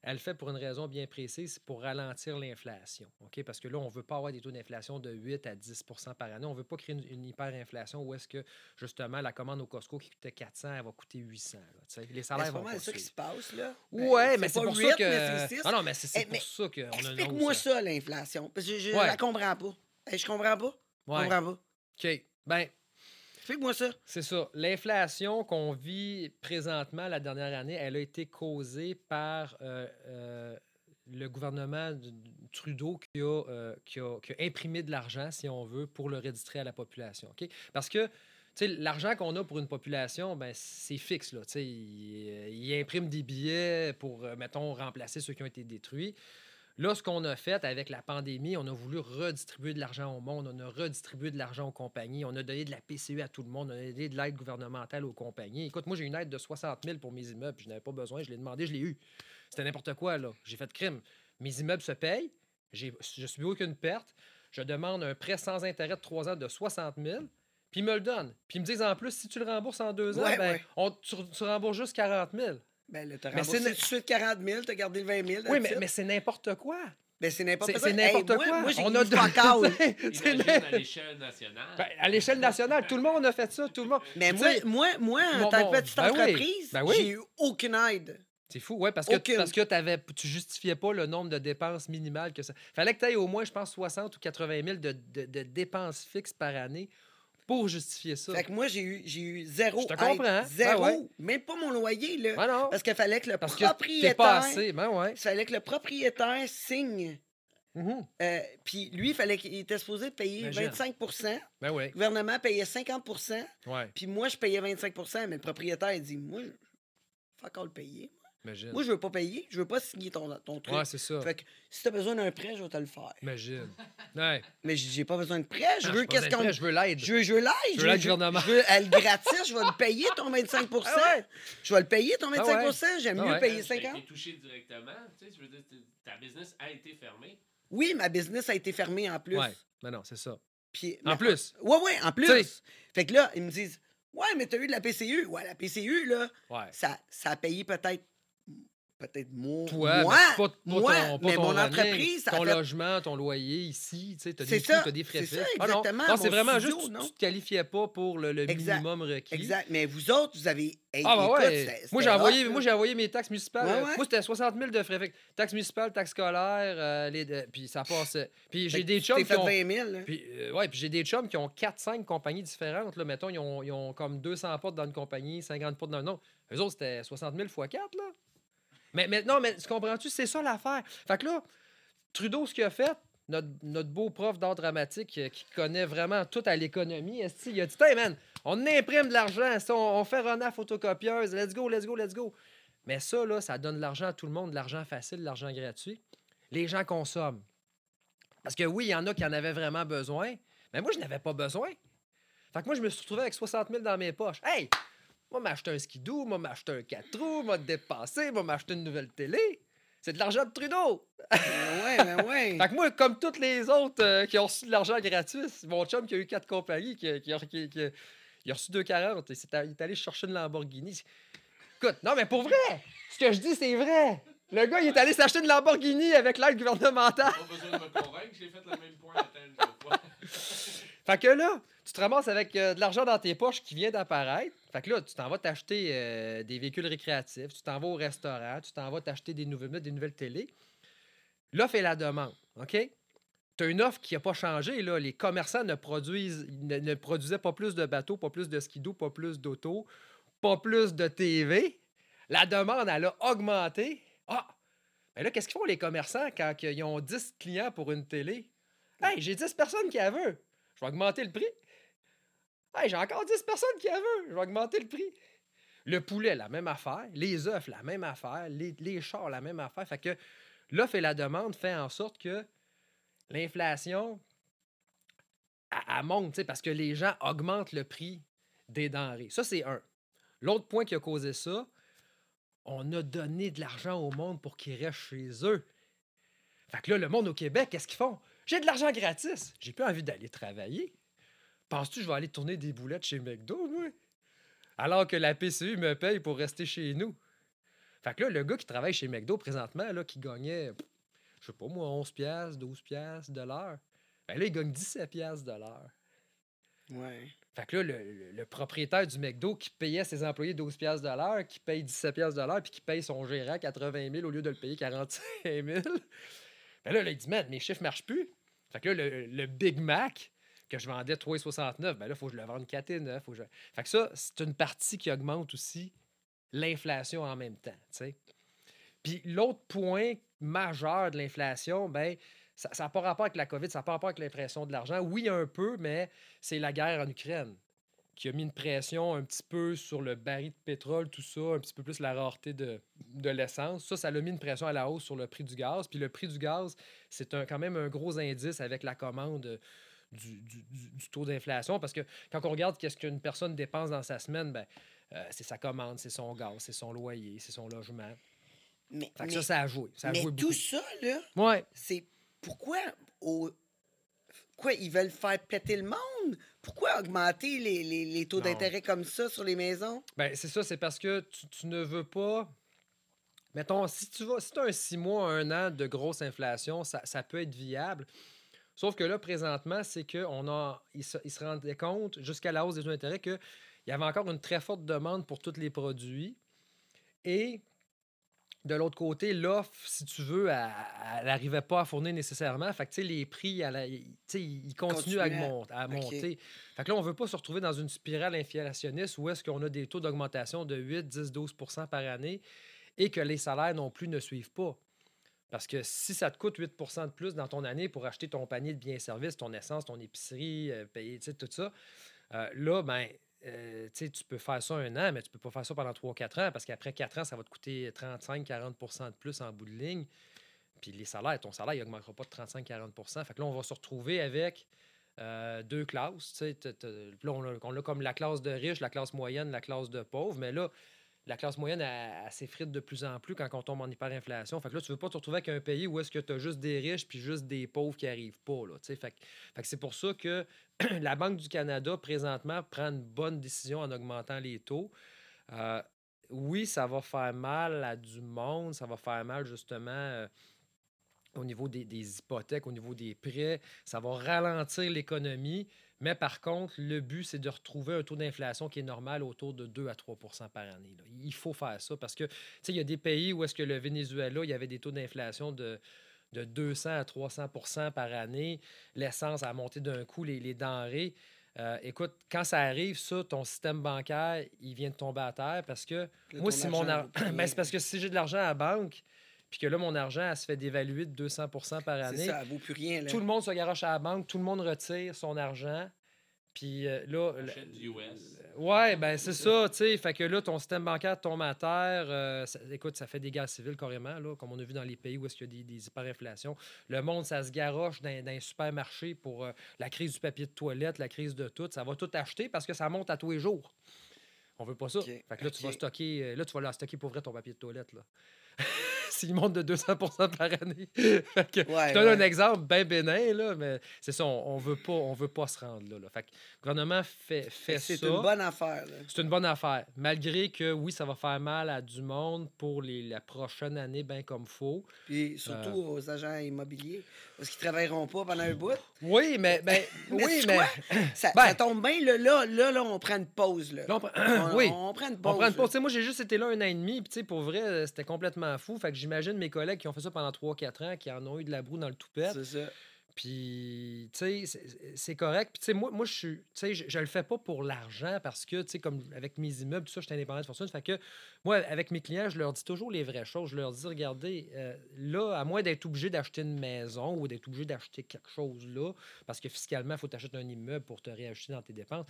S2: elle le fait pour une raison bien précise, c'est pour ralentir l'inflation. OK? Parce que là, on ne veut pas avoir des taux d'inflation de 8 à 10% par année. On ne veut pas créer une, une hyperinflation où est-ce que, justement, la commande au Costco qui coûtait 400, elle va coûter 800. là, tu sais. les
S1: Ben,
S2: salaires
S1: c'est pas
S2: vont pas
S1: ça qui se passe, là.
S2: Ouais,
S1: Ben,
S2: mais c'est pour ça que.
S1: mais c'est six.
S2: Ah non, mais c'est c'est
S1: Eh,
S2: pour ça qu'on a
S1: Explique-moi ça, l'inflation. Parce que je,
S2: Ouais.
S1: la comprends pas. Eh, je comprends pas. Je comprends pas.
S2: OK. Ben,
S1: Explique-moi ça.
S2: C'est ça. L'inflation qu'on vit présentement la dernière année, elle a été causée par euh, euh, le gouvernement de- de Trudeau qui a, euh, qui, a, qui a imprimé de l'argent, si on veut, pour le redistribuer à la population. Parce que l'argent qu'on a pour une population, ben, c'est fixe. Là, il, il imprime des billets pour, mettons, remplacer ceux qui ont été détruits. Là, ce qu'on a fait avec la pandémie, on a voulu redistribuer de l'argent au monde, on a redistribué de l'argent aux compagnies, on a donné de la PCU à tout le monde, on a donné de l'aide gouvernementale aux compagnies. Écoute, moi, j'ai une aide de 60 000 pour mes immeubles, puis je n'avais pas besoin, je l'ai demandé, je l'ai eu. C'était n'importe quoi, là. J'ai fait de crime. Mes immeubles se payent, j'ai- je subis aucune perte, je demande un prêt sans intérêt de 3 ans de 60 000, puis ils me le donnent. Puis ils me disent en plus, si tu le rembourses en deux ans,
S1: Ouais,
S2: ben,
S1: ouais.
S2: on- tu, tu rembourses juste 40 000.
S1: Ben là, t'as
S2: Mais
S1: remboursé
S2: c'est
S1: tout de suite 40 000, t'as gardé le 20 000.
S2: Oui, mais, mais c'est n'importe quoi.
S1: Ben, c'est n'importe quoi.
S2: c'est n'importe
S1: Hey,
S2: quoi.
S1: Moi,
S2: on a n'im-
S3: à l'échelle nationale.
S2: Ben, à l'échelle nationale, tout le monde a fait ça, tout le monde.
S1: Mais moi, moi, moi, en
S2: mon-
S1: tant que petite
S2: ben oui,
S1: entreprise,
S2: ben oui.
S1: j'ai eu aucune aide.
S2: C'est fou, ouais, parce que,
S1: Aucune.
S2: parce que t'avais, tu justifiais pas le nombre de dépenses minimales que ça. Fallait que tu aies au moins, je pense, 60 ou 80 000 de, de- de dépenses fixes par année pour justifier ça.
S1: Fait que moi, j'ai eu, j'ai eu zéro
S2: Je te
S1: aide.
S2: comprends.
S1: Zéro.
S2: Ben ouais.
S1: Même pas mon loyer, là.
S2: Ben non,
S1: Parce qu'il fallait que le
S2: parce que t'es
S1: propriétaire...
S2: pas assez. Ben ouais.
S1: Il fallait que le propriétaire signe.
S2: Mhm.
S1: Euh, Puis lui, il fallait qu'il était supposé payer
S2: Imagine.
S1: 25
S2: Ben ouais.
S1: Le gouvernement payait 50
S2: Ouais,
S1: Puis moi, je payais 25% mais le propriétaire, il dit Moi, je all le payer.
S2: Imagine.
S1: Moi, je veux pas payer. Je veux pas signer ton, ton truc.
S2: Ouais, c'est ça.
S1: Fait que si t'as besoin d'un prêt, je vais te le faire.
S2: Imagine. Ouais.
S1: Mais j'ai j'ai pas besoin de prêt. Je
S2: Non,
S1: veux qu'est-ce
S2: besoin de
S1: qu'on.
S2: prêt, Je veux l'aide.
S1: Je veux, je veux l'aide.
S2: Je veux l'aide gouvernementale.
S1: Je veux elle gratis, je vais le payer ton 25
S2: Ah ouais.
S1: Je vais le payer ton 25
S2: Ah ouais.
S1: J'aime
S2: Ah
S1: mieux payer
S3: Tu as
S1: 50
S3: été touché directement. Tu sais, je veux dire, ta business a été fermée.
S1: Oui, ma business a été fermée en plus.
S2: Ouais. Ben non, c'est ça.
S1: Puis,
S2: En
S1: mais-
S2: plus.
S1: Ouais, ouais, en plus.
S2: Tu.
S1: Fait que là, ils me disent Ouais, mais t'as eu de la PCU. Ouais, la PCU, là,
S2: Ouais.
S1: ça, ça a payé peut-être. Peut-être moi.
S2: Toi,
S1: moi,
S2: mais pas, pas
S1: moi,
S2: ton, pas
S1: mais
S2: ton
S1: mon
S2: running,
S1: entreprise,
S2: ton
S1: fait-
S2: logement, ton loyer ici, tu sais, t'as
S1: C'est
S2: des coûts, t'as des frais
S1: c'est ça.
S2: Ah non,
S1: exactement,
S2: non, c'est
S1: mon
S2: vraiment
S1: studio,
S2: juste, tu,
S1: non?
S2: tu te qualifiais pas pour le, minimum requis.
S1: Exact. Mais vous autres, vous avez. Hey,
S2: Ah, bah
S1: écoute,
S2: ouais. Moi, j'ai envoyé, moi, mes taxes municipales.
S1: Ouais,
S2: Euh,
S1: ouais.
S2: Moi, c'était 60 000 de frais. Fait que taxes municipales, taxes scolaires, euh, les, de- puis ça passait. Puis
S1: Fait
S2: j'ai
S1: que
S2: des
S1: tu
S2: chums qui ont...
S1: 20 000. là.
S2: Puis, euh, ouais, puis j'ai des chums qui ont 4-5 compagnies différentes. Là. Mettons, ils ont, ils ont comme 200 portes dans une compagnie, 50 portes dans une autre. Eux autres, c'était 60 000 x 4, là. Mais, non, mais tu comprends-tu? C'est ça l'affaire. Fait que là, Trudeau, ce qu'il a fait, notre, notre beau prof d'art dramatique euh, qui connaît vraiment tout à l'économie, il a dit Hey man, on imprime de l'argent, on, fait à photocopieuse, let's go, let's go, let's go. Mais ça, là, ça donne de l'argent à tout le monde, de l'argent facile, de l'argent gratuit. Les gens consomment. Parce que oui, il y en a qui en avaient vraiment besoin, mais moi, je n'avais pas besoin. Fait que moi, je me suis retrouvé avec 60 000 dans mes poches. Hey, moi, m'acheter un skidoo, moi, m'acheter un 4 roues, moi, dépenser, moi, m'acheter une nouvelle télé. C'est de l'argent de Trudeau.
S1: Ben ouais, ben ouais.
S2: Fait que moi, comme tous les autres euh, qui ont reçu de l'argent gratuit, mon chum qui a eu quatre compagnies, qui, qui, a- qui- qui- il a reçu 2,40 et à- il est allé chercher une Lamborghini. Écoute, non, mais pour vrai, ce que je dis, c'est vrai. Le gars, il est allé s'acheter une Lamborghini avec l'aide gouvernementale.
S3: Pas besoin de me convaincre, j'ai fait le même point à.
S2: Fait que là, tu te ramasses avec euh, de l'argent dans tes poches qui vient d'apparaître. Fait que là, tu t'en vas t'acheter euh, des véhicules récréatifs, tu t'en vas au restaurant, tu t'en vas t'acheter des nouvelles, des nouvelles télés. L'offre et la demande, OK? Tu as une offre qui n'a pas changé. Là. Les commerçants ne, produisent, ne, produisaient pas plus de bateaux, pas plus de skido, pas plus d'auto, pas plus de TV. La demande, elle a augmenté. Ah! Mais là, qu'est-ce qu'ils font les commerçants quand ils ont 10 clients pour une télé? Hey, j'ai 10 personnes qui la veulent. Je vais augmenter le prix. Hey, j'ai encore 10 personnes qui la veulent. Je vais augmenter le prix. Le poulet, la même affaire. Les œufs, la même affaire. Les, les chars, la même affaire. Fait que l'offre et la demande fait en sorte que l'inflation, elle, monte, parce que les gens augmentent le prix des denrées. Ça, c'est un. L'autre point qui a causé ça, on a donné de l'argent au monde pour qu'ils restent chez eux. Fait que là, le monde au Québec, qu'est-ce qu'ils font? J'ai de l'argent gratis. J'ai plus envie d'aller travailler. Penses-tu que je vais aller tourner des boulettes chez McDo, moi? Alors que la PCU me paye pour rester chez nous. Fait que là, le gars qui travaille chez McDo présentement, là, qui gagnait, je sais pas moi, 11 piastres, 12 piastres de l'heure, ben là, il gagne 17 piastres de l'heure.
S1: Ouais.
S2: Fait que là, le, le- le propriétaire du McDo qui payait ses employés 12 piastres de l'heure, qui paye 17 piastres de l'heure, puis qui paye son gérant 80 000 au lieu de le payer 45 000, ben là, là, il dit, man, mes chiffres marchent plus. Fait que là, le, le Big Mac que je vendais 3,69, ben là, il faut que je le vende 4,9. Faut je... Fait que ça, c'est une partie qui augmente aussi l'inflation en même temps. Puis l'autre point majeur de l'inflation, ben, ça n'a pas rapport avec la COVID, ça n'a pas rapport avec l'impression de l'argent. Oui, un peu, mais c'est la guerre en Ukraine qui a mis une pression un petit peu sur le baril de pétrole, tout ça, un petit peu plus la rareté de, de l'essence. Ça, ça a mis une pression à la hausse sur le prix du gaz. Puis le prix du gaz, c'est quand même un gros indice avec la commande du, du- du- taux d'inflation. Parce que quand on regarde qu'est-ce qu'une personne dépense dans sa semaine, ben, euh, c'est sa commande, c'est son gaz, c'est son loyer, c'est son logement.
S1: Mais,
S2: Fait que
S1: mais-
S2: ça, ça a joué. Ça a
S1: mais
S2: joué
S1: tout ça, là,
S2: Ouais.
S1: c'est pourquoi au... Quoi, ils veulent faire péter le monde? Pourquoi augmenter les, les- les taux d'intérêt comme ça sur les maisons?
S2: Ben, c'est ça, c'est parce que tu, tu ne veux pas. Mettons, si tu vas, si as un six mois, un an de grosse inflation, ça, ça peut être viable. Sauf que là, présentement, c'est qu'on a. Ils se, ils se rendaient compte, jusqu'à la hausse des taux d'intérêt, qu'il y avait encore une très forte demande pour tous les produits. Et de l'autre côté, l'offre, si tu veux, elle n'arrivait pas à fournir nécessairement. Fait que, tu sais, les prix, elle ils continuent à,
S1: Continuaient.
S2: mon- à monter. Fait que là, on ne veut pas se retrouver dans une spirale inflationniste où est-ce qu'on a des taux d'augmentation de 8, 10, 12% par année et que les salaires non plus ne suivent pas. Parce que si ça te coûte 8% de plus dans ton année pour acheter ton panier de biens et services, ton essence, ton épicerie, euh, payer tout ça, euh, là, ben, euh, tu peux faire ça un an, mais tu peux pas faire ça pendant 3-4 ans parce qu'après 4 ans, ça va te coûter 35-40% de plus en bout de ligne. Puis les salaires, ton salaire, il n'augmentera pas de 35-40% Fait que là, on va se retrouver avec euh, deux classes. tu sais, t'as- t'as- Puis là, on a, on a comme la classe de riches, la classe moyenne, la classe de pauvres. Mais là, la classe moyenne, s'effrite de plus en plus quand on tombe en hyperinflation. Fait que là, tu veux pas te retrouver avec un pays où est-ce que tu as juste des riches puis juste des pauvres qui arrivent pas. Là, que- c'est pour ça que la Banque du Canada, présentement, prend une bonne décision en augmentant les taux. Euh, oui, ça va faire mal à du monde, ça va faire mal justement euh, au niveau des hypothèques, au niveau des prêts, ça va ralentir l'économie. Mais par contre, le but, c'est de retrouver un taux d'inflation qui est normal autour de 2 à 3% par année. là. Il faut faire ça parce que, tu sais, il y a des pays où est-ce que le Venezuela, il y avait des taux d'inflation de, de 200 à 300% par année. L'essence a monté d'un coup, les, les denrées. Euh, écoute, quand ça arrive, ça, ton système bancaire, il vient de tomber à terre parce que
S1: Là,
S2: moi, si mon
S1: argent
S2: ar- ben, c'est parce que si j'ai de l'argent à la banque, puis que là, mon argent, elle se fait dévaluer de 200% par
S1: C'est
S2: année,
S1: ça, elle vaut plus rien. Là.
S2: tout le monde se garoche à la banque, tout le monde retire son argent. Puis euh, là,
S3: Achète du US.
S2: Ouais, ben c'est ça, tu sais. Fait que là, ton système bancaire tombe à terre. euh, ça- écoute, ça fait des guerres civiles carrément, là, comme on a vu dans les pays où est-ce qu'il y a des, des hyperinflations. Le monde, ça se garoche dans, dans les supermarchés pour euh, la crise du papier de toilette, la crise de tout. Ça va tout acheter parce que ça monte à tous les jours. On veut pas ça. Fait que là, tu vas stocker, là, tu vas la stocker pour vrai ton papier de toilette, là. S'il monte de 200 par année. Que,
S1: Ouais,
S2: je donne
S1: ouais.
S2: un exemple bien bénin, là, mais c'est ça, on, on veut pas, on veut pas se rendre là. là. Fait que le gouvernement fait, fait ça.
S1: C'est une bonne affaire.
S2: C'est une bonne affaire. Malgré que, oui, ça va faire mal à du monde pour les, la prochaine année, bien comme faut.
S1: Puis surtout
S2: Euh.
S1: aux agents immobiliers, parce qu'ils travailleront pas pendant un bout.
S2: Oui, mais, ben,
S1: Mais
S2: oui, mais?
S1: Ça,
S2: Ben.
S1: ça tombe bien, là, là, là, là, on prend une pause. Là.
S2: Là, on prend-
S1: On-
S2: oui.
S1: on prend une
S2: on
S1: pause.
S2: prend une pause. Moi, j'ai juste été là un an et demi, puis tu sais, pour vrai, c'était complètement fou. Fait que j'imagine mes collègues qui ont fait ça pendant 3-4 ans, qui en ont eu de la broue dans le toupette.
S1: C'est ça.
S2: Puis, tu sais, c'est- correct. Puis, tu sais, moi, moi je suis, le fais pas pour l'argent parce que, tu sais, comme avec mes immeubles, tout ça, je suis indépendant de fortune. Fait que, moi, avec mes clients, je leur dis toujours les vraies choses. Je leur dis, regardez, euh, là, à moins d'être obligé d'acheter une maison ou d'être obligé d'acheter quelque chose là, parce que fiscalement, il faut t'acheter un immeuble pour te réajuster dans tes dépenses,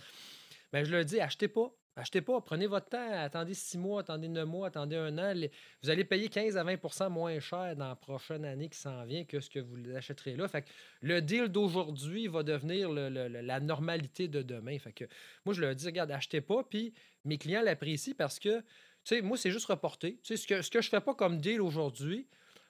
S2: ben, je leur dis, achetez pas. Achetez pas, prenez votre temps, attendez six mois, attendez neuf mois, attendez un an. Vous allez payer 15 à 20% moins cher dans la prochaine année qui s'en vient que ce que vous l'achèterez là. Fait que le deal d'aujourd'hui va devenir la normalité de demain. Fait que moi, je leur dis, regarde, achetez pas, puis mes clients l'apprécient parce que, tu sais, moi, c'est juste reporté. Tu ce que, ce que je fais pas comme deal aujourd'hui,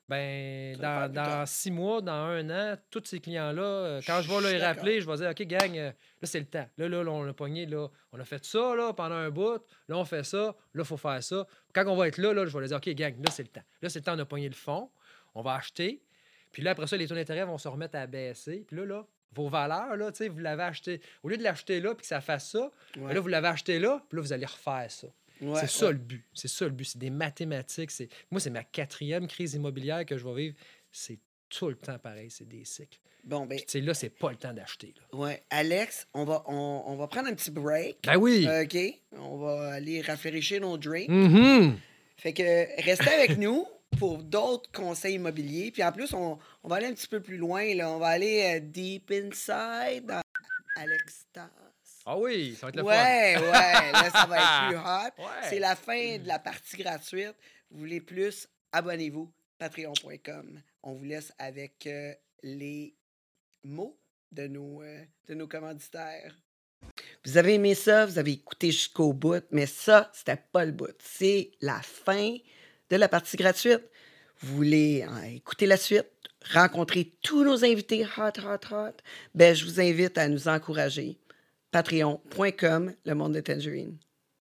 S2: Ben, dans, six mois, dans un an, tous ces clients-là, euh, quand
S1: Je
S2: je vais
S1: suis
S2: les rappeler, je vais dire OK, gang, euh, là, c'est le temps. Là, là, là, on a pogné, là, on a fait ça là, pendant un bout. Là, on fait ça. Là, il faut faire ça. Quand on va être là, là, je vais leur dire OK, gang, là, c'est le temps. Là, c'est le temps, on a pogné le fond. On va acheter. Puis là, après ça, les taux d'intérêt vont se remettre à baisser. Puis là, là, vos valeurs, là, tu sais, vous l'avez acheté. Au lieu de l'acheter là, puis que ça fasse ça,
S1: Ouais.
S2: là, vous l'avez acheté là, puis là, vous allez refaire ça.
S1: Ouais,
S2: c'est ça
S1: ouais.
S2: le but. C'est ça le but. C'est des mathématiques. C'est... Moi, c'est ma quatrième crise immobilière que je vais vivre. C'est tout le temps pareil. C'est des cycles.
S1: Bon, ben,
S2: Puis, là, c'est pas le temps d'acheter. Là.
S1: ouais. Alex, on va, on, on va prendre un petit break.
S2: Ben oui!
S1: OK? On va aller rafraîchir nos drinks.
S2: Mhm.
S1: Fait que restez avec nous pour d'autres conseils immobiliers. Puis en plus, on, on va aller un petit peu plus loin. Là. On va aller euh, deep inside dans Alex Tass.
S2: Ah oui, ça va être le
S1: Ouais, ouais, là, ça va être plus hot.
S2: Ouais.
S1: C'est la fin de la partie gratuite. Vous voulez plus? Abonnez-vous. Patreon.com. On vous laisse avec euh, les mots de nos, euh, de nos commanditaires. Vous avez aimé ça, vous avez écouté jusqu'au bout, mais ça, c'était pas le bout. C'est la fin de la partie gratuite. Vous voulez euh, écouter la suite, rencontrer tous nos invités hot, hot, hot, ben, je vous invite à nous encourager. Patreon.com, le monde de Tangerine.